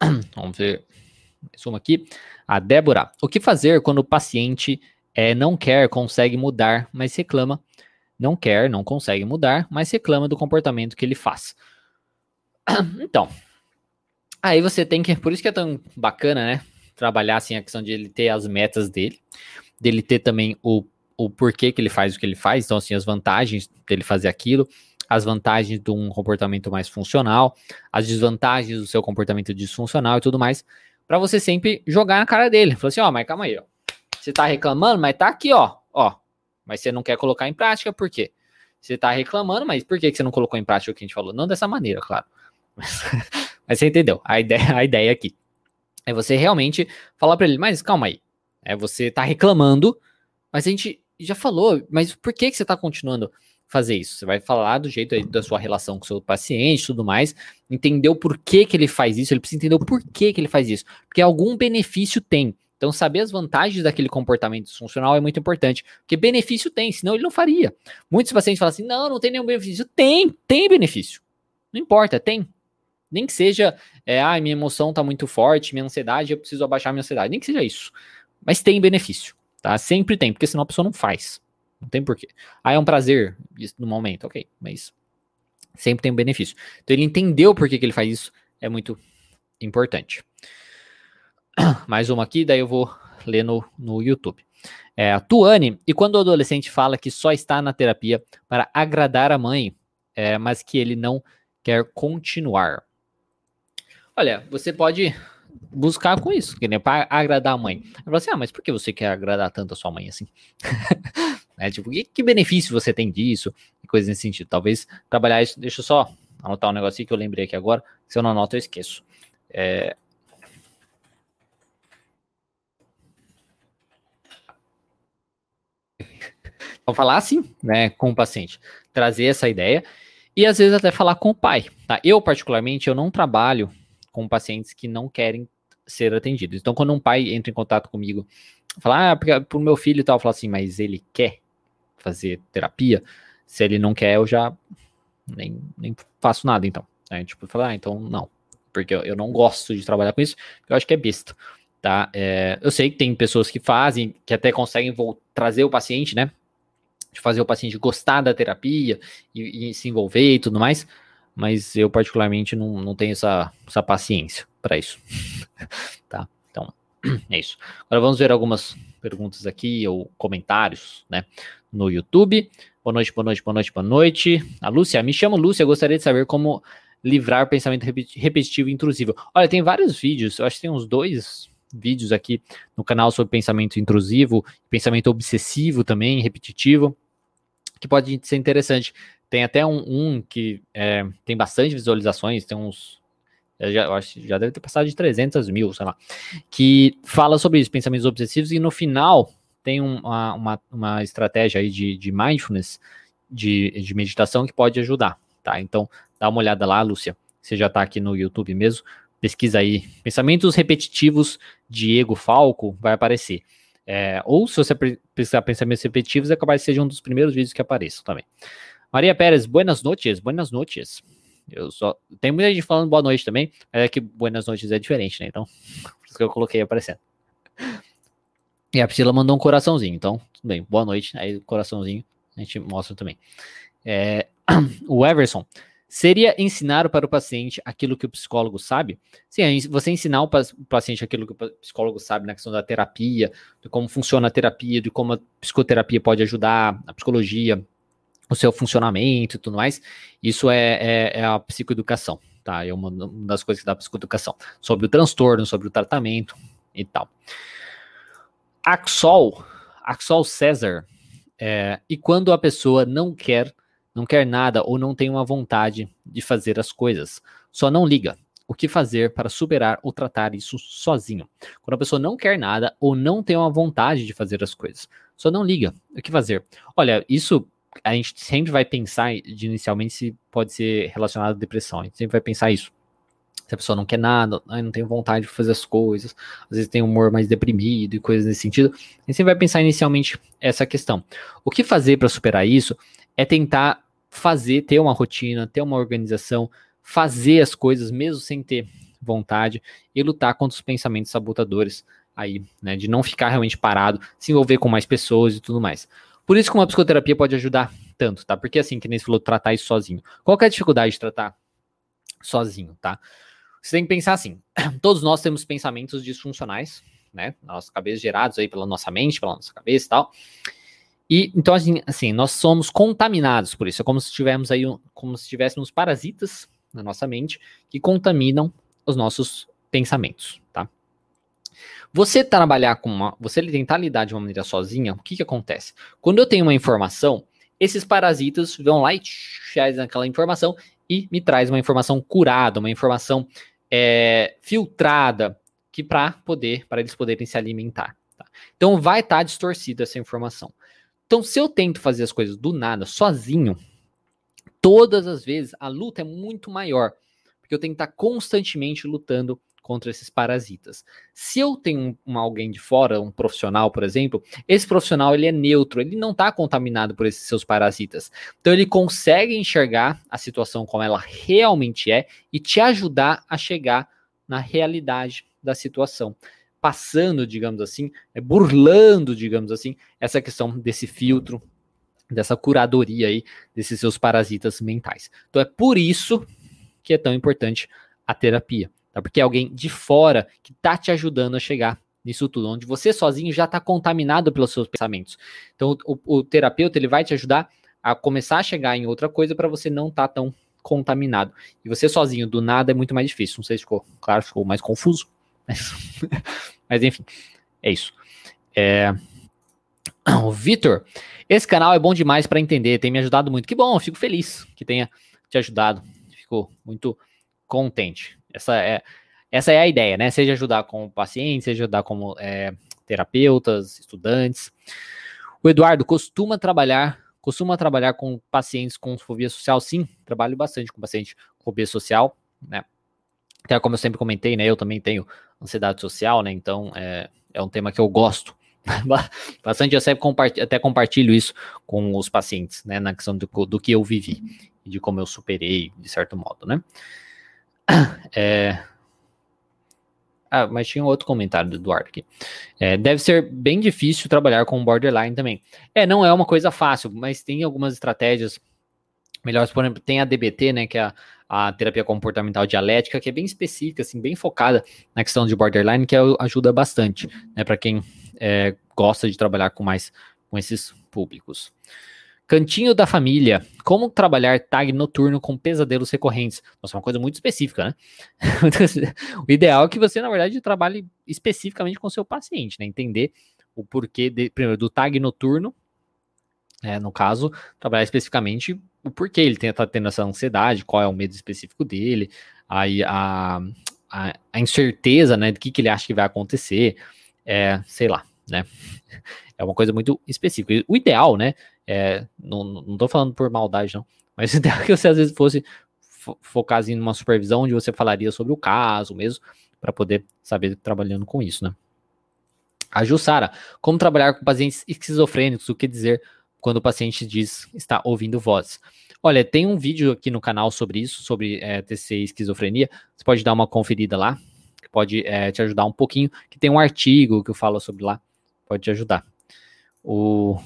Vamos ver. Suma aqui. A Débora. O que fazer quando o paciente é, não quer, consegue mudar, mas reclama? Não quer, não consegue mudar, mas reclama do comportamento que ele faz. Então, aí você tem que. Por isso que é tão bacana, né? Trabalhar assim a questão de ele ter as metas dele. dele ter também o, o porquê que ele faz o que ele faz, então assim, as vantagens dele fazer aquilo, as vantagens de um comportamento mais funcional, as desvantagens do seu comportamento disfuncional e tudo mais, para você sempre jogar na cara dele. Falar assim, ó, oh, mas calma aí, ó. Você tá reclamando, mas tá aqui, ó, ó. Mas você não quer colocar em prática, por quê? Você tá reclamando, mas por que você não colocou em prática o que a gente falou? Não dessa maneira, claro. Mas, mas você entendeu a ideia, a ideia aqui. É você realmente falar para ele, mas calma aí. É você tá reclamando, mas a gente já falou, mas por que, que você tá continuando fazer isso? Você vai falar do jeito aí da sua relação com o seu paciente tudo mais, entender o porquê que ele faz isso, ele precisa entender o porquê que ele faz isso, porque algum benefício tem. Então, saber as vantagens daquele comportamento disfuncional é muito importante, porque benefício tem, senão ele não faria. Muitos pacientes falam assim: não, não tem nenhum benefício. Tem, tem benefício. Não importa, tem. Nem que seja, é, ah, minha emoção está muito forte, minha ansiedade, eu preciso abaixar minha ansiedade. Nem que seja isso. Mas tem benefício, tá? Sempre tem, porque senão a pessoa não faz. Não tem porquê. Ah, é um prazer no momento, ok, mas sempre tem um benefício. Então ele entendeu por que, que ele faz isso, é muito importante. Mais uma aqui, daí eu vou ler no, no YouTube. É, Tuane, e quando o adolescente fala que só está na terapia para agradar a mãe, é, mas que ele não quer continuar? Olha, você pode buscar com isso, que nem para agradar a mãe. Ela assim, ah, mas por que você quer agradar tanto a sua mãe assim? né, tipo, que, que benefício você tem disso? Coisas nesse sentido. Talvez trabalhar isso, deixa eu só anotar um negocinho que eu lembrei aqui agora, se eu não anoto eu esqueço. É, falar assim, né, com o paciente, trazer essa ideia e às vezes até falar com o pai, tá? Eu, particularmente, eu não trabalho com pacientes que não querem ser atendidos. Então, quando um pai entra em contato comigo, fala, ah, porque pro meu filho e tal, eu falo assim, mas ele quer fazer terapia? Se ele não quer, eu já nem, nem faço nada, então. Aí, tipo, falar, ah, então não. Porque eu, eu não gosto de trabalhar com isso, eu acho que é besta, tá? É, eu sei que tem pessoas que fazem, que até conseguem trazer o paciente, né? de fazer o paciente gostar da terapia e, e se envolver e tudo mais, mas eu particularmente não, não tenho essa, essa paciência para isso. tá? Então, é isso. Agora vamos ver algumas perguntas aqui ou comentários, né, no YouTube. Boa noite, boa noite, boa noite, boa noite. A Lúcia, me chamo Lúcia, gostaria de saber como livrar pensamento repetitivo e intrusivo. Olha, tem vários vídeos, eu acho que tem uns dois vídeos aqui no canal sobre pensamento intrusivo, pensamento obsessivo também, repetitivo, que pode ser interessante. Tem até um, um que é, tem bastante visualizações, tem uns. Eu, já, eu acho que já deve ter passado de 300 mil, sei lá. Que fala sobre isso, pensamentos obsessivos, e no final tem uma, uma, uma estratégia aí de, de mindfulness, de, de meditação, que pode ajudar, tá? Então, dá uma olhada lá, Lúcia. Você já está aqui no YouTube mesmo pesquisa aí, pensamentos repetitivos Diego Falco, vai aparecer. É, ou se você precisar pensamentos repetitivos, é capaz de ser um dos primeiros vídeos que apareçam também. Maria Pérez, buenas noites, buenas noites. Eu só. Tem muita gente falando boa noite também, mas é que buenas noites é diferente, né? Então, por isso que eu coloquei aparecendo. E a Priscila mandou um coraçãozinho, então, tudo bem, boa noite. Aí, coraçãozinho, a gente mostra também. É, o Everson, Seria ensinar para o paciente aquilo que o psicólogo sabe? Sim, você ensinar o paciente aquilo que o psicólogo sabe na questão da terapia, de como funciona a terapia, de como a psicoterapia pode ajudar, a psicologia, o seu funcionamento e tudo mais. Isso é, é, é a psicoeducação, tá? É uma, das coisas da psicoeducação. Sobre o transtorno, sobre o tratamento e tal. Axol, Axol César, é, e quando a pessoa não quer não quer nada ou não tem uma vontade de fazer as coisas. Só não liga. O que fazer para superar ou tratar isso sozinho? Quando a pessoa não quer nada ou não tem uma vontade de fazer as coisas. Só não liga. O que fazer? Olha, isso a gente sempre vai pensar de inicialmente se pode ser relacionado à depressão. A gente sempre vai pensar isso. Se a pessoa não quer nada, não tem vontade de fazer as coisas, às vezes tem um humor mais deprimido e coisas nesse sentido, a gente sempre vai pensar inicialmente essa questão. O que fazer para superar isso é tentar fazer, ter uma rotina, ter uma organização, fazer as coisas mesmo sem ter vontade e lutar contra os pensamentos sabotadores aí, né, de não ficar realmente parado, se envolver com mais pessoas e tudo mais. Por isso que uma psicoterapia pode ajudar tanto, tá? Porque assim, que nem você falou, tratar isso sozinho. Qual é a dificuldade de tratar sozinho, tá? Você tem que pensar assim, todos nós temos pensamentos disfuncionais, né? Na nossa cabeça, gerados aí pela nossa mente, pela nossa cabeça e tal. E então, assim, assim, nós somos contaminados por isso. É como se tivéssemos aí, como se tivéssemos parasitas na nossa mente que contaminam os nossos pensamentos, tá? Você trabalhar com uma, você tentar lidar de uma maneira sozinha, o que que acontece? Quando eu tenho uma informação, esses parasitas vão lá e fazem aquela informação e me traz uma informação curada, uma informação é, filtrada, que para poder, para eles poderem se alimentar. Tá? Então vai estar tá distorcida essa informação. Então, se eu tento fazer as coisas do nada, sozinho, todas as vezes a luta é muito maior, porque eu tenho que estar constantemente lutando contra esses parasitas. Se eu tenho um, alguém de fora, um profissional, por exemplo, esse profissional ele é neutro, ele não está contaminado por esses seus parasitas. Então ele consegue enxergar a situação como ela realmente é e te ajudar a chegar na realidade da situação passando, digamos assim, é, burlando, digamos assim, essa questão desse filtro, dessa curadoria aí, desses seus parasitas mentais. Então é por isso que é tão importante a terapia, tá? Porque é alguém de fora que tá te ajudando a chegar nisso tudo, onde você sozinho já está contaminado pelos seus pensamentos. Então o, o, terapeuta ele vai te ajudar a começar a chegar em outra coisa para você não estar tá tão contaminado. E você sozinho do nada é muito mais difícil. Não sei se ficou claro, ficou mais confuso. Mas, mas enfim, é isso. É... Vitor, esse canal é bom demais para entender, tem me ajudado muito. Que bom, fico feliz que tenha te ajudado. Fico muito contente. Essa é, essa é a ideia, né? Seja ajudar como paciente, seja ajudar como é, terapeutas, estudantes. O Eduardo costuma trabalhar, costuma trabalhar com pacientes com fobia social? Sim, trabalho bastante com paciente com fobia social, né? Até como eu sempre comentei, né? Eu também tenho ansiedade social, né? Então é, é um tema que eu gosto bastante. Eu sempre compartilho, até compartilho isso com os pacientes, né? Na questão do, do que eu vivi e de como eu superei, de certo modo, né? É... Ah, mas tinha um outro comentário do Eduardo aqui. É, deve ser bem difícil trabalhar com borderline também. É, não é uma coisa fácil, mas tem algumas estratégias melhores. Por exemplo, tem a DBT, né? Que é a a terapia comportamental dialética, que é bem específica, assim, bem focada na questão de borderline, que ajuda bastante, né, para quem é, gosta de trabalhar com mais com esses públicos. Cantinho da família. Como trabalhar tag noturno com pesadelos recorrentes? Nossa, é uma coisa muito específica, né? o ideal é que você, na verdade, trabalhe especificamente com seu paciente, né? Entender o porquê, de, primeiro, do tag noturno, é, no caso, trabalhar especificamente o porquê ele está tendo essa ansiedade, qual é o medo específico dele, aí a, a, a, incerteza, né, do que, que ele acha que vai acontecer, é, sei lá, né, é uma coisa muito específica. O ideal, né, é, não, não tô falando por maldade, não, mas ideal que você às vezes fosse fo focar em uma supervisão onde você falaria sobre o caso mesmo, para poder saber trabalhando com isso, né. A Jussara, como trabalhar com pacientes esquizofrênicos, o que dizer quando o paciente diz está ouvindo voz. Olha, tem um vídeo aqui no canal sobre isso, sobre é, TC e esquizofrenia. Você pode dar uma conferida lá, que pode é, te ajudar um pouquinho. Que tem um artigo que eu falo sobre lá, pode te ajudar. O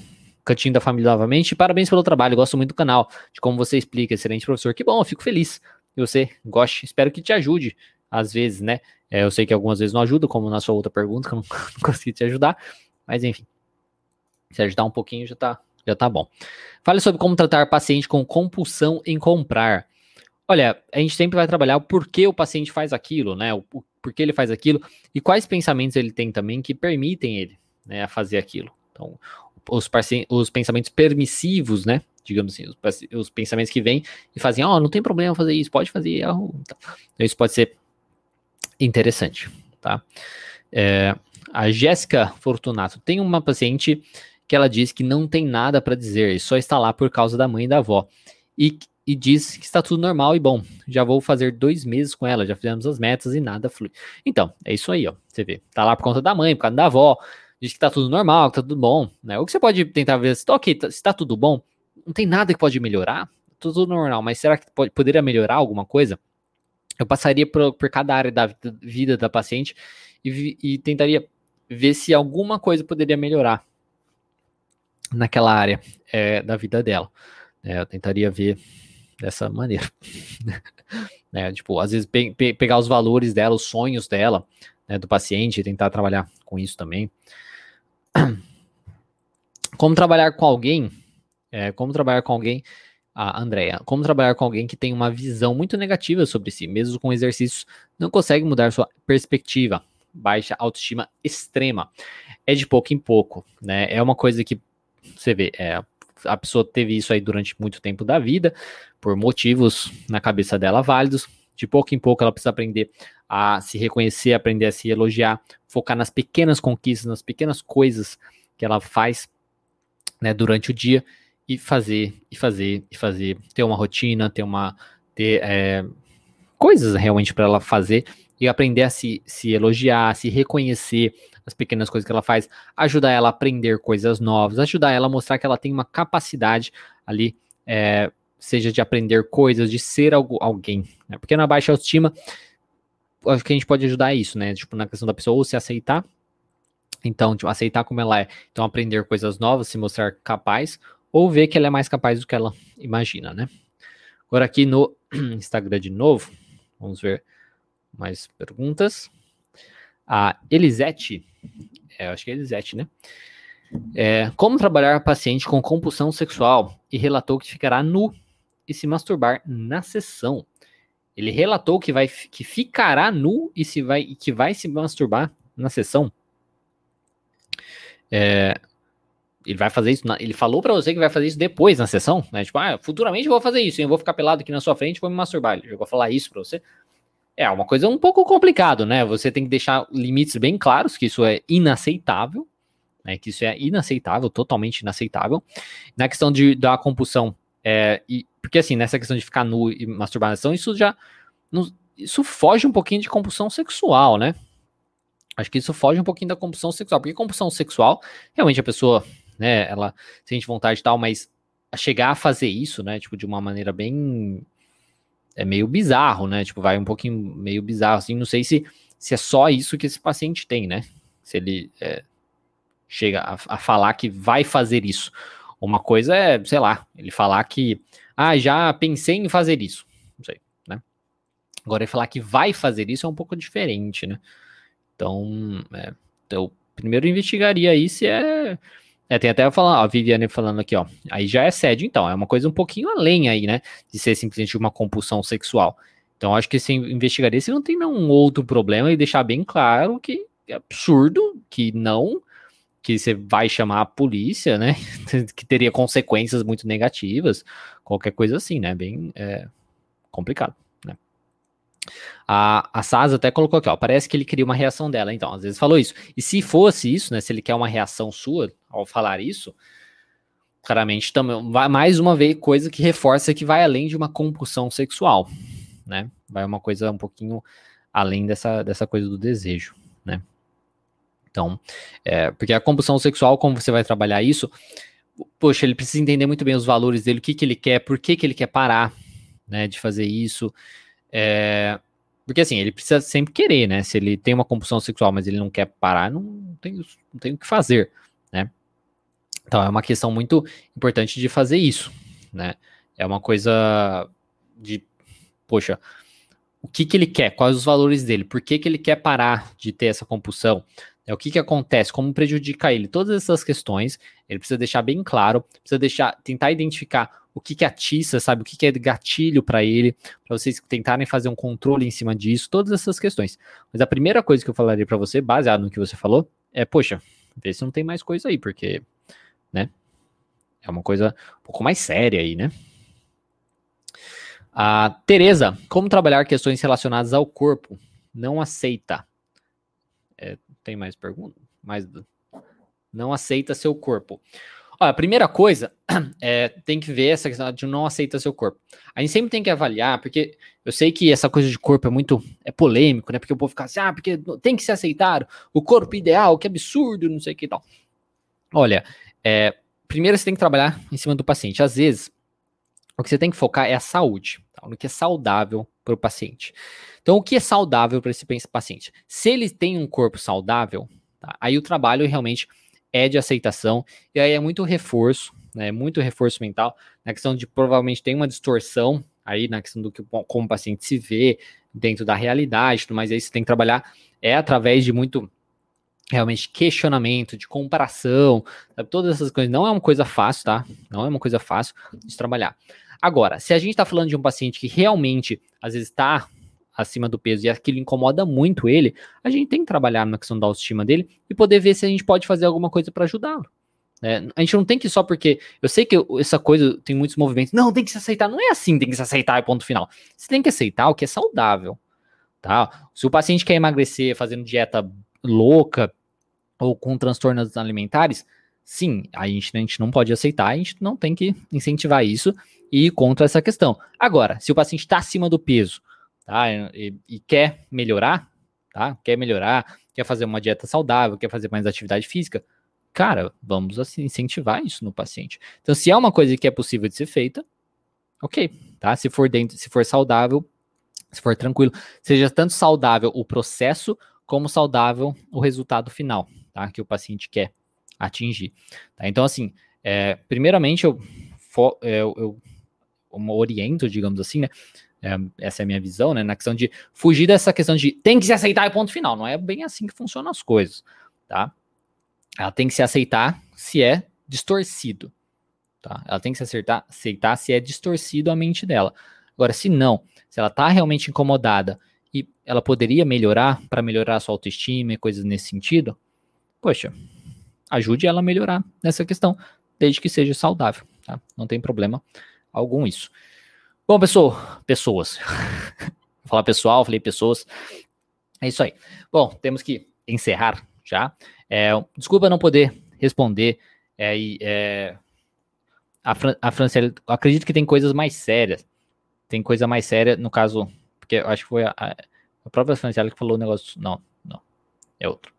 Cantinho da Família novamente. Parabéns pelo trabalho, gosto muito do canal, de como você explica. Excelente professor. Que bom, eu fico feliz que você goste. Espero que te ajude, às vezes, né? É, eu sei que algumas vezes não ajuda, como na sua outra pergunta, que eu não, consegui te ajudar. Mas enfim, se ajudar um pouquinho já tá já tá bom. Fale sobre como tratar paciente com compulsão em comprar. Olha, a gente sempre vai trabalhar o porquê o paciente faz aquilo, né? O, o porquê ele faz aquilo e quais pensamentos ele tem também que permitem ele né, a fazer aquilo. Então, os, os pensamentos permissivos, né? Digamos assim, os, os pensamentos que vêm e fazem, ó, oh, não tem problema fazer isso, pode fazer. Então, isso pode ser interessante, tá? É, a Jéssica Fortunato tem uma paciente que ela diz que não tem nada para dizer e só está lá por causa da mãe e da avó. E, e diz que está tudo normal e bom. Já vou fazer dois meses com ela, já fizemos as metas e nada flui. Então, é isso aí, ó. Você vê, tá lá por conta da mãe, por causa da avó, diz que tá tudo normal, que tá tudo bom. Né? O que você pode tentar ver, se tá, tá, se tá tudo bom, não tem nada que pode melhorar, tudo normal, mas será que pode, poderia melhorar alguma coisa? Eu passaria por, por cada área da vida da paciente e, e tentaria ver se alguma coisa poderia melhorar naquela área é, da vida dela. É, eu tentaria ver dessa maneira. né, tipo, às vezes pe pe pegar os valores dela, os sonhos dela, né, do paciente, tentar trabalhar com isso também. Como trabalhar com alguém, é, como trabalhar com alguém, a Andrea, como trabalhar com alguém que tem uma visão muito negativa sobre si, mesmo com exercícios, não consegue mudar sua perspectiva, baixa autoestima extrema. É de pouco em pouco, né? É uma coisa que você vê, é, a pessoa teve isso aí durante muito tempo da vida, por motivos na cabeça dela válidos. De pouco em pouco ela precisa aprender a se reconhecer, aprender a se elogiar, focar nas pequenas conquistas, nas pequenas coisas que ela faz né, durante o dia e fazer, e fazer, e fazer, ter uma rotina, ter uma ter é, coisas realmente para ela fazer e aprender a se, se elogiar, se reconhecer as pequenas coisas que ela faz, ajudar ela a aprender coisas novas, ajudar ela a mostrar que ela tem uma capacidade ali, é, seja de aprender coisas, de ser algo, alguém. Né? Porque na baixa autoestima, acho que a gente pode ajudar isso, né? Tipo, na questão da pessoa ou se aceitar, então, tipo, aceitar como ela é, então aprender coisas novas, se mostrar capaz, ou ver que ela é mais capaz do que ela imagina, né? Agora aqui no Instagram de novo, vamos ver mais perguntas. A Elisete, é, acho que é Elisete, né? É, como trabalhar paciente com compulsão sexual e relatou que ficará nu e se masturbar na sessão. Ele relatou que vai que ficará nu e se vai que vai se masturbar na sessão. É, ele vai fazer isso, na, ele falou para você que vai fazer isso depois na sessão, né? Tipo, ah, futuramente eu vou fazer isso, eu vou ficar pelado aqui na sua frente, vou me masturbar. Ele vou falar isso para você. É uma coisa um pouco complicado, né? Você tem que deixar limites bem claros que isso é inaceitável, né? Que isso é inaceitável, totalmente inaceitável. Na questão de, da compulsão, é, e, porque assim, nessa questão de ficar nu e masturbação, isso já. isso foge um pouquinho de compulsão sexual, né? Acho que isso foge um pouquinho da compulsão sexual, porque compulsão sexual, realmente a pessoa, né, ela sente vontade e tal, mas chegar a fazer isso, né, tipo, de uma maneira bem. É meio bizarro, né? Tipo, vai um pouquinho meio bizarro, assim. Não sei se, se é só isso que esse paciente tem, né? Se ele é, chega a, a falar que vai fazer isso. Uma coisa é, sei lá, ele falar que, ah, já pensei em fazer isso. Não sei, né? Agora, ele falar que vai fazer isso é um pouco diferente, né? Então, é, então primeiro investigaria aí se é. É, tem até falar, a Viviane falando aqui, ó. Aí já é sédio, então. É uma coisa um pouquinho além aí, né? De ser simplesmente uma compulsão sexual. Então, acho que você investigaria se não tem nenhum outro problema e deixar bem claro que é absurdo, que não, que você vai chamar a polícia, né? que teria consequências muito negativas, qualquer coisa assim, né? Bem é, complicado. A, a SAS até colocou aqui, ó, parece que ele queria uma reação dela, então, às vezes falou isso. E se fosse isso, né, se ele quer uma reação sua ao falar isso, claramente também vai mais uma vez coisa que reforça que vai além de uma compulsão sexual, né? Vai uma coisa um pouquinho além dessa, dessa coisa do desejo, né? Então, é, porque a compulsão sexual, como você vai trabalhar isso, poxa, ele precisa entender muito bem os valores dele, o que, que ele quer, por que, que ele quer parar, né, de fazer isso, é, porque assim, ele precisa sempre querer, né? Se ele tem uma compulsão sexual, mas ele não quer parar, não tem, não tem o que fazer, né? Então é uma questão muito importante de fazer isso, né? É uma coisa de, poxa, o que, que ele quer, quais os valores dele, por que, que ele quer parar de ter essa compulsão, é o que, que acontece, como prejudica ele, todas essas questões, ele precisa deixar bem claro, precisa deixar, tentar identificar o que, que atiça, sabe? O que, que é gatilho para ele, para vocês tentarem fazer um controle em cima disso, todas essas questões. Mas a primeira coisa que eu falaria para você, baseado no que você falou, é, poxa, vê se não tem mais coisa aí, porque, né? É uma coisa um pouco mais séria aí, né? A Tereza, como trabalhar questões relacionadas ao corpo? Não aceita. É, tem mais perguntas? Mais não aceita seu corpo. Olha, a primeira coisa é tem que ver essa questão de não aceita seu corpo. A gente sempre tem que avaliar, porque eu sei que essa coisa de corpo é muito é polêmico, né? Porque o povo fica assim, ah, porque tem que se aceitar o corpo ideal, que absurdo, não sei o que e tal. Olha, é, primeiro você tem que trabalhar em cima do paciente. Às vezes, o que você tem que focar é a saúde, tá? no que é saudável para o paciente. Então, o que é saudável para esse paciente? Se ele tem um corpo saudável, tá? aí o trabalho realmente é de aceitação, e aí é muito reforço, né, muito reforço mental, na questão de provavelmente tem uma distorção aí na questão do que como o paciente se vê dentro da realidade, mas aí você tem que trabalhar é através de muito realmente questionamento, de comparação, sabe? todas essas coisas. Não é uma coisa fácil, tá? Não é uma coisa fácil de trabalhar. Agora, se a gente está falando de um paciente que realmente, às vezes, está acima do peso e aquilo incomoda muito ele, a gente tem que trabalhar na questão da autoestima dele e poder ver se a gente pode fazer alguma coisa para ajudá-lo. Né? A gente não tem que só porque. Eu sei que essa coisa tem muitos movimentos. Não, tem que se aceitar. Não é assim, tem que se aceitar, é ponto final. Você tem que aceitar o que é saudável. Tá? Se o paciente quer emagrecer fazendo dieta louca ou com transtornos alimentares, sim, a gente, a gente não pode aceitar, a gente não tem que incentivar isso e contra essa questão. Agora, se o paciente está acima do peso tá, e, e, quer melhorar, tá, quer melhorar, quer fazer uma dieta saudável, quer fazer mais atividade física, cara, vamos assim, incentivar isso no paciente. Então, se é uma coisa que é possível de ser feita, ok, tá? Se for dentro, se for saudável, se for tranquilo, seja tanto saudável o processo como saudável o resultado final, tá? Que o paciente quer atingir. Tá? Então, assim, é, primeiramente eu, é, eu, eu, eu oriento, digamos assim, né? É, essa é a minha visão, né? Na questão de fugir dessa questão de tem que se aceitar e ponto final. Não é bem assim que funcionam as coisas, tá? Ela tem que se aceitar se é distorcido, tá? Ela tem que se acertar, aceitar se é distorcido a mente dela. Agora, se não, se ela tá realmente incomodada e ela poderia melhorar para melhorar a sua autoestima e coisas nesse sentido, poxa, ajude ela a melhorar nessa questão, desde que seja saudável, tá? Não tem problema algum isso. Bom, pessoal, pessoas. Falar pessoal, falei pessoas. É isso aí. Bom, temos que encerrar já. É, desculpa não poder responder. É, é, a, Fran, a Franciele, acredito que tem coisas mais sérias. Tem coisa mais séria, no caso, porque eu acho que foi a, a própria Franciele que falou o negócio. Não, não. É outro.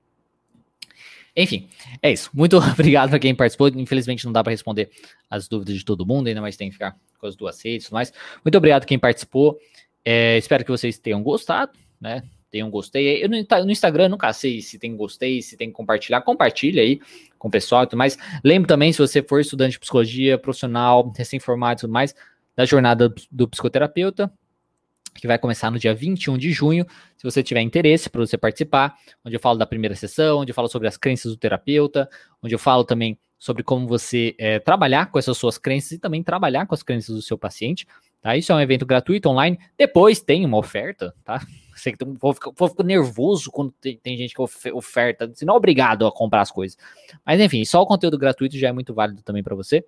Enfim, é isso. Muito obrigado a quem participou. Infelizmente não dá para responder as dúvidas de todo mundo, ainda mais tem que ficar com as duas redes e tudo mais. Muito obrigado a quem participou. É, espero que vocês tenham gostado, né? Tenham gostei. Eu no, no Instagram nunca sei se tem gostei, se tem que compartilhar. Compartilha aí com o pessoal e tudo mais. Lembre também, se você for estudante de psicologia, profissional, recém-formado e tudo mais, da jornada do psicoterapeuta, que vai começar no dia 21 de junho. Se você tiver interesse para você participar, onde eu falo da primeira sessão, onde eu falo sobre as crenças do terapeuta, onde eu falo também sobre como você é, trabalhar com essas suas crenças e também trabalhar com as crenças do seu paciente. Tá? Isso é um evento gratuito online. Depois tem uma oferta, tá? Sei que o povo fica, nervoso quando tem, tem, gente que oferta, não é obrigado a comprar as coisas. Mas enfim, só o conteúdo gratuito já é muito válido também para você.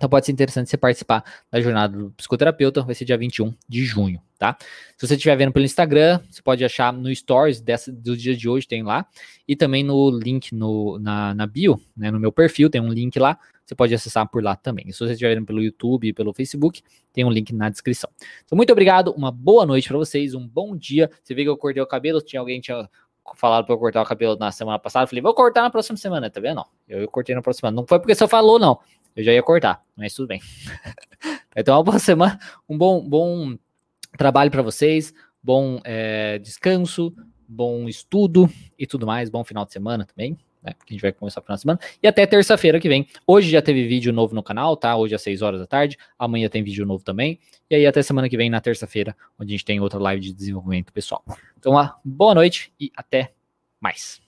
Então pode ser interessante você participar da jornada do psicoterapeuta, vai ser dia 21 de junho, tá? Se você estiver vendo pelo Instagram, você pode achar no Stories dessa, do dia de hoje, tem lá, e também no link no, na, na bio, né, no meu perfil, tem um link lá, você pode acessar por lá também. Se você estiver vendo pelo YouTube e pelo Facebook, tem um link na descrição. Então, muito obrigado, uma boa noite para vocês, um bom dia. Você vê que eu cortei o cabelo, tinha alguém tinha falado para eu cortar o cabelo na semana passada, falei, vou cortar na próxima semana, tá vendo? Não, eu, eu cortei na próxima semana. Não foi porque você falou, não eu já ia cortar, mas tudo bem. então, uma boa semana, um bom, bom trabalho para vocês, bom é, descanso, bom estudo e tudo mais, bom final de semana também, né? Porque a gente vai começar final de semana. E até terça-feira que vem. Hoje já teve vídeo novo no canal, tá? Hoje às 6 horas da tarde. Amanhã tem vídeo novo também. E aí até semana que vem, na terça-feira, onde a gente tem outra live de desenvolvimento pessoal. Então, uma boa noite e até mais.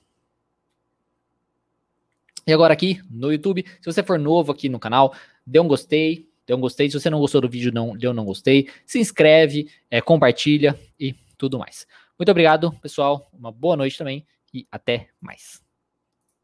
E agora aqui no YouTube, se você for novo aqui no canal, dê um gostei, dê um gostei. Se você não gostou do vídeo, não dê um não gostei. Se inscreve, é, compartilha e tudo mais. Muito obrigado, pessoal. Uma boa noite também e até mais.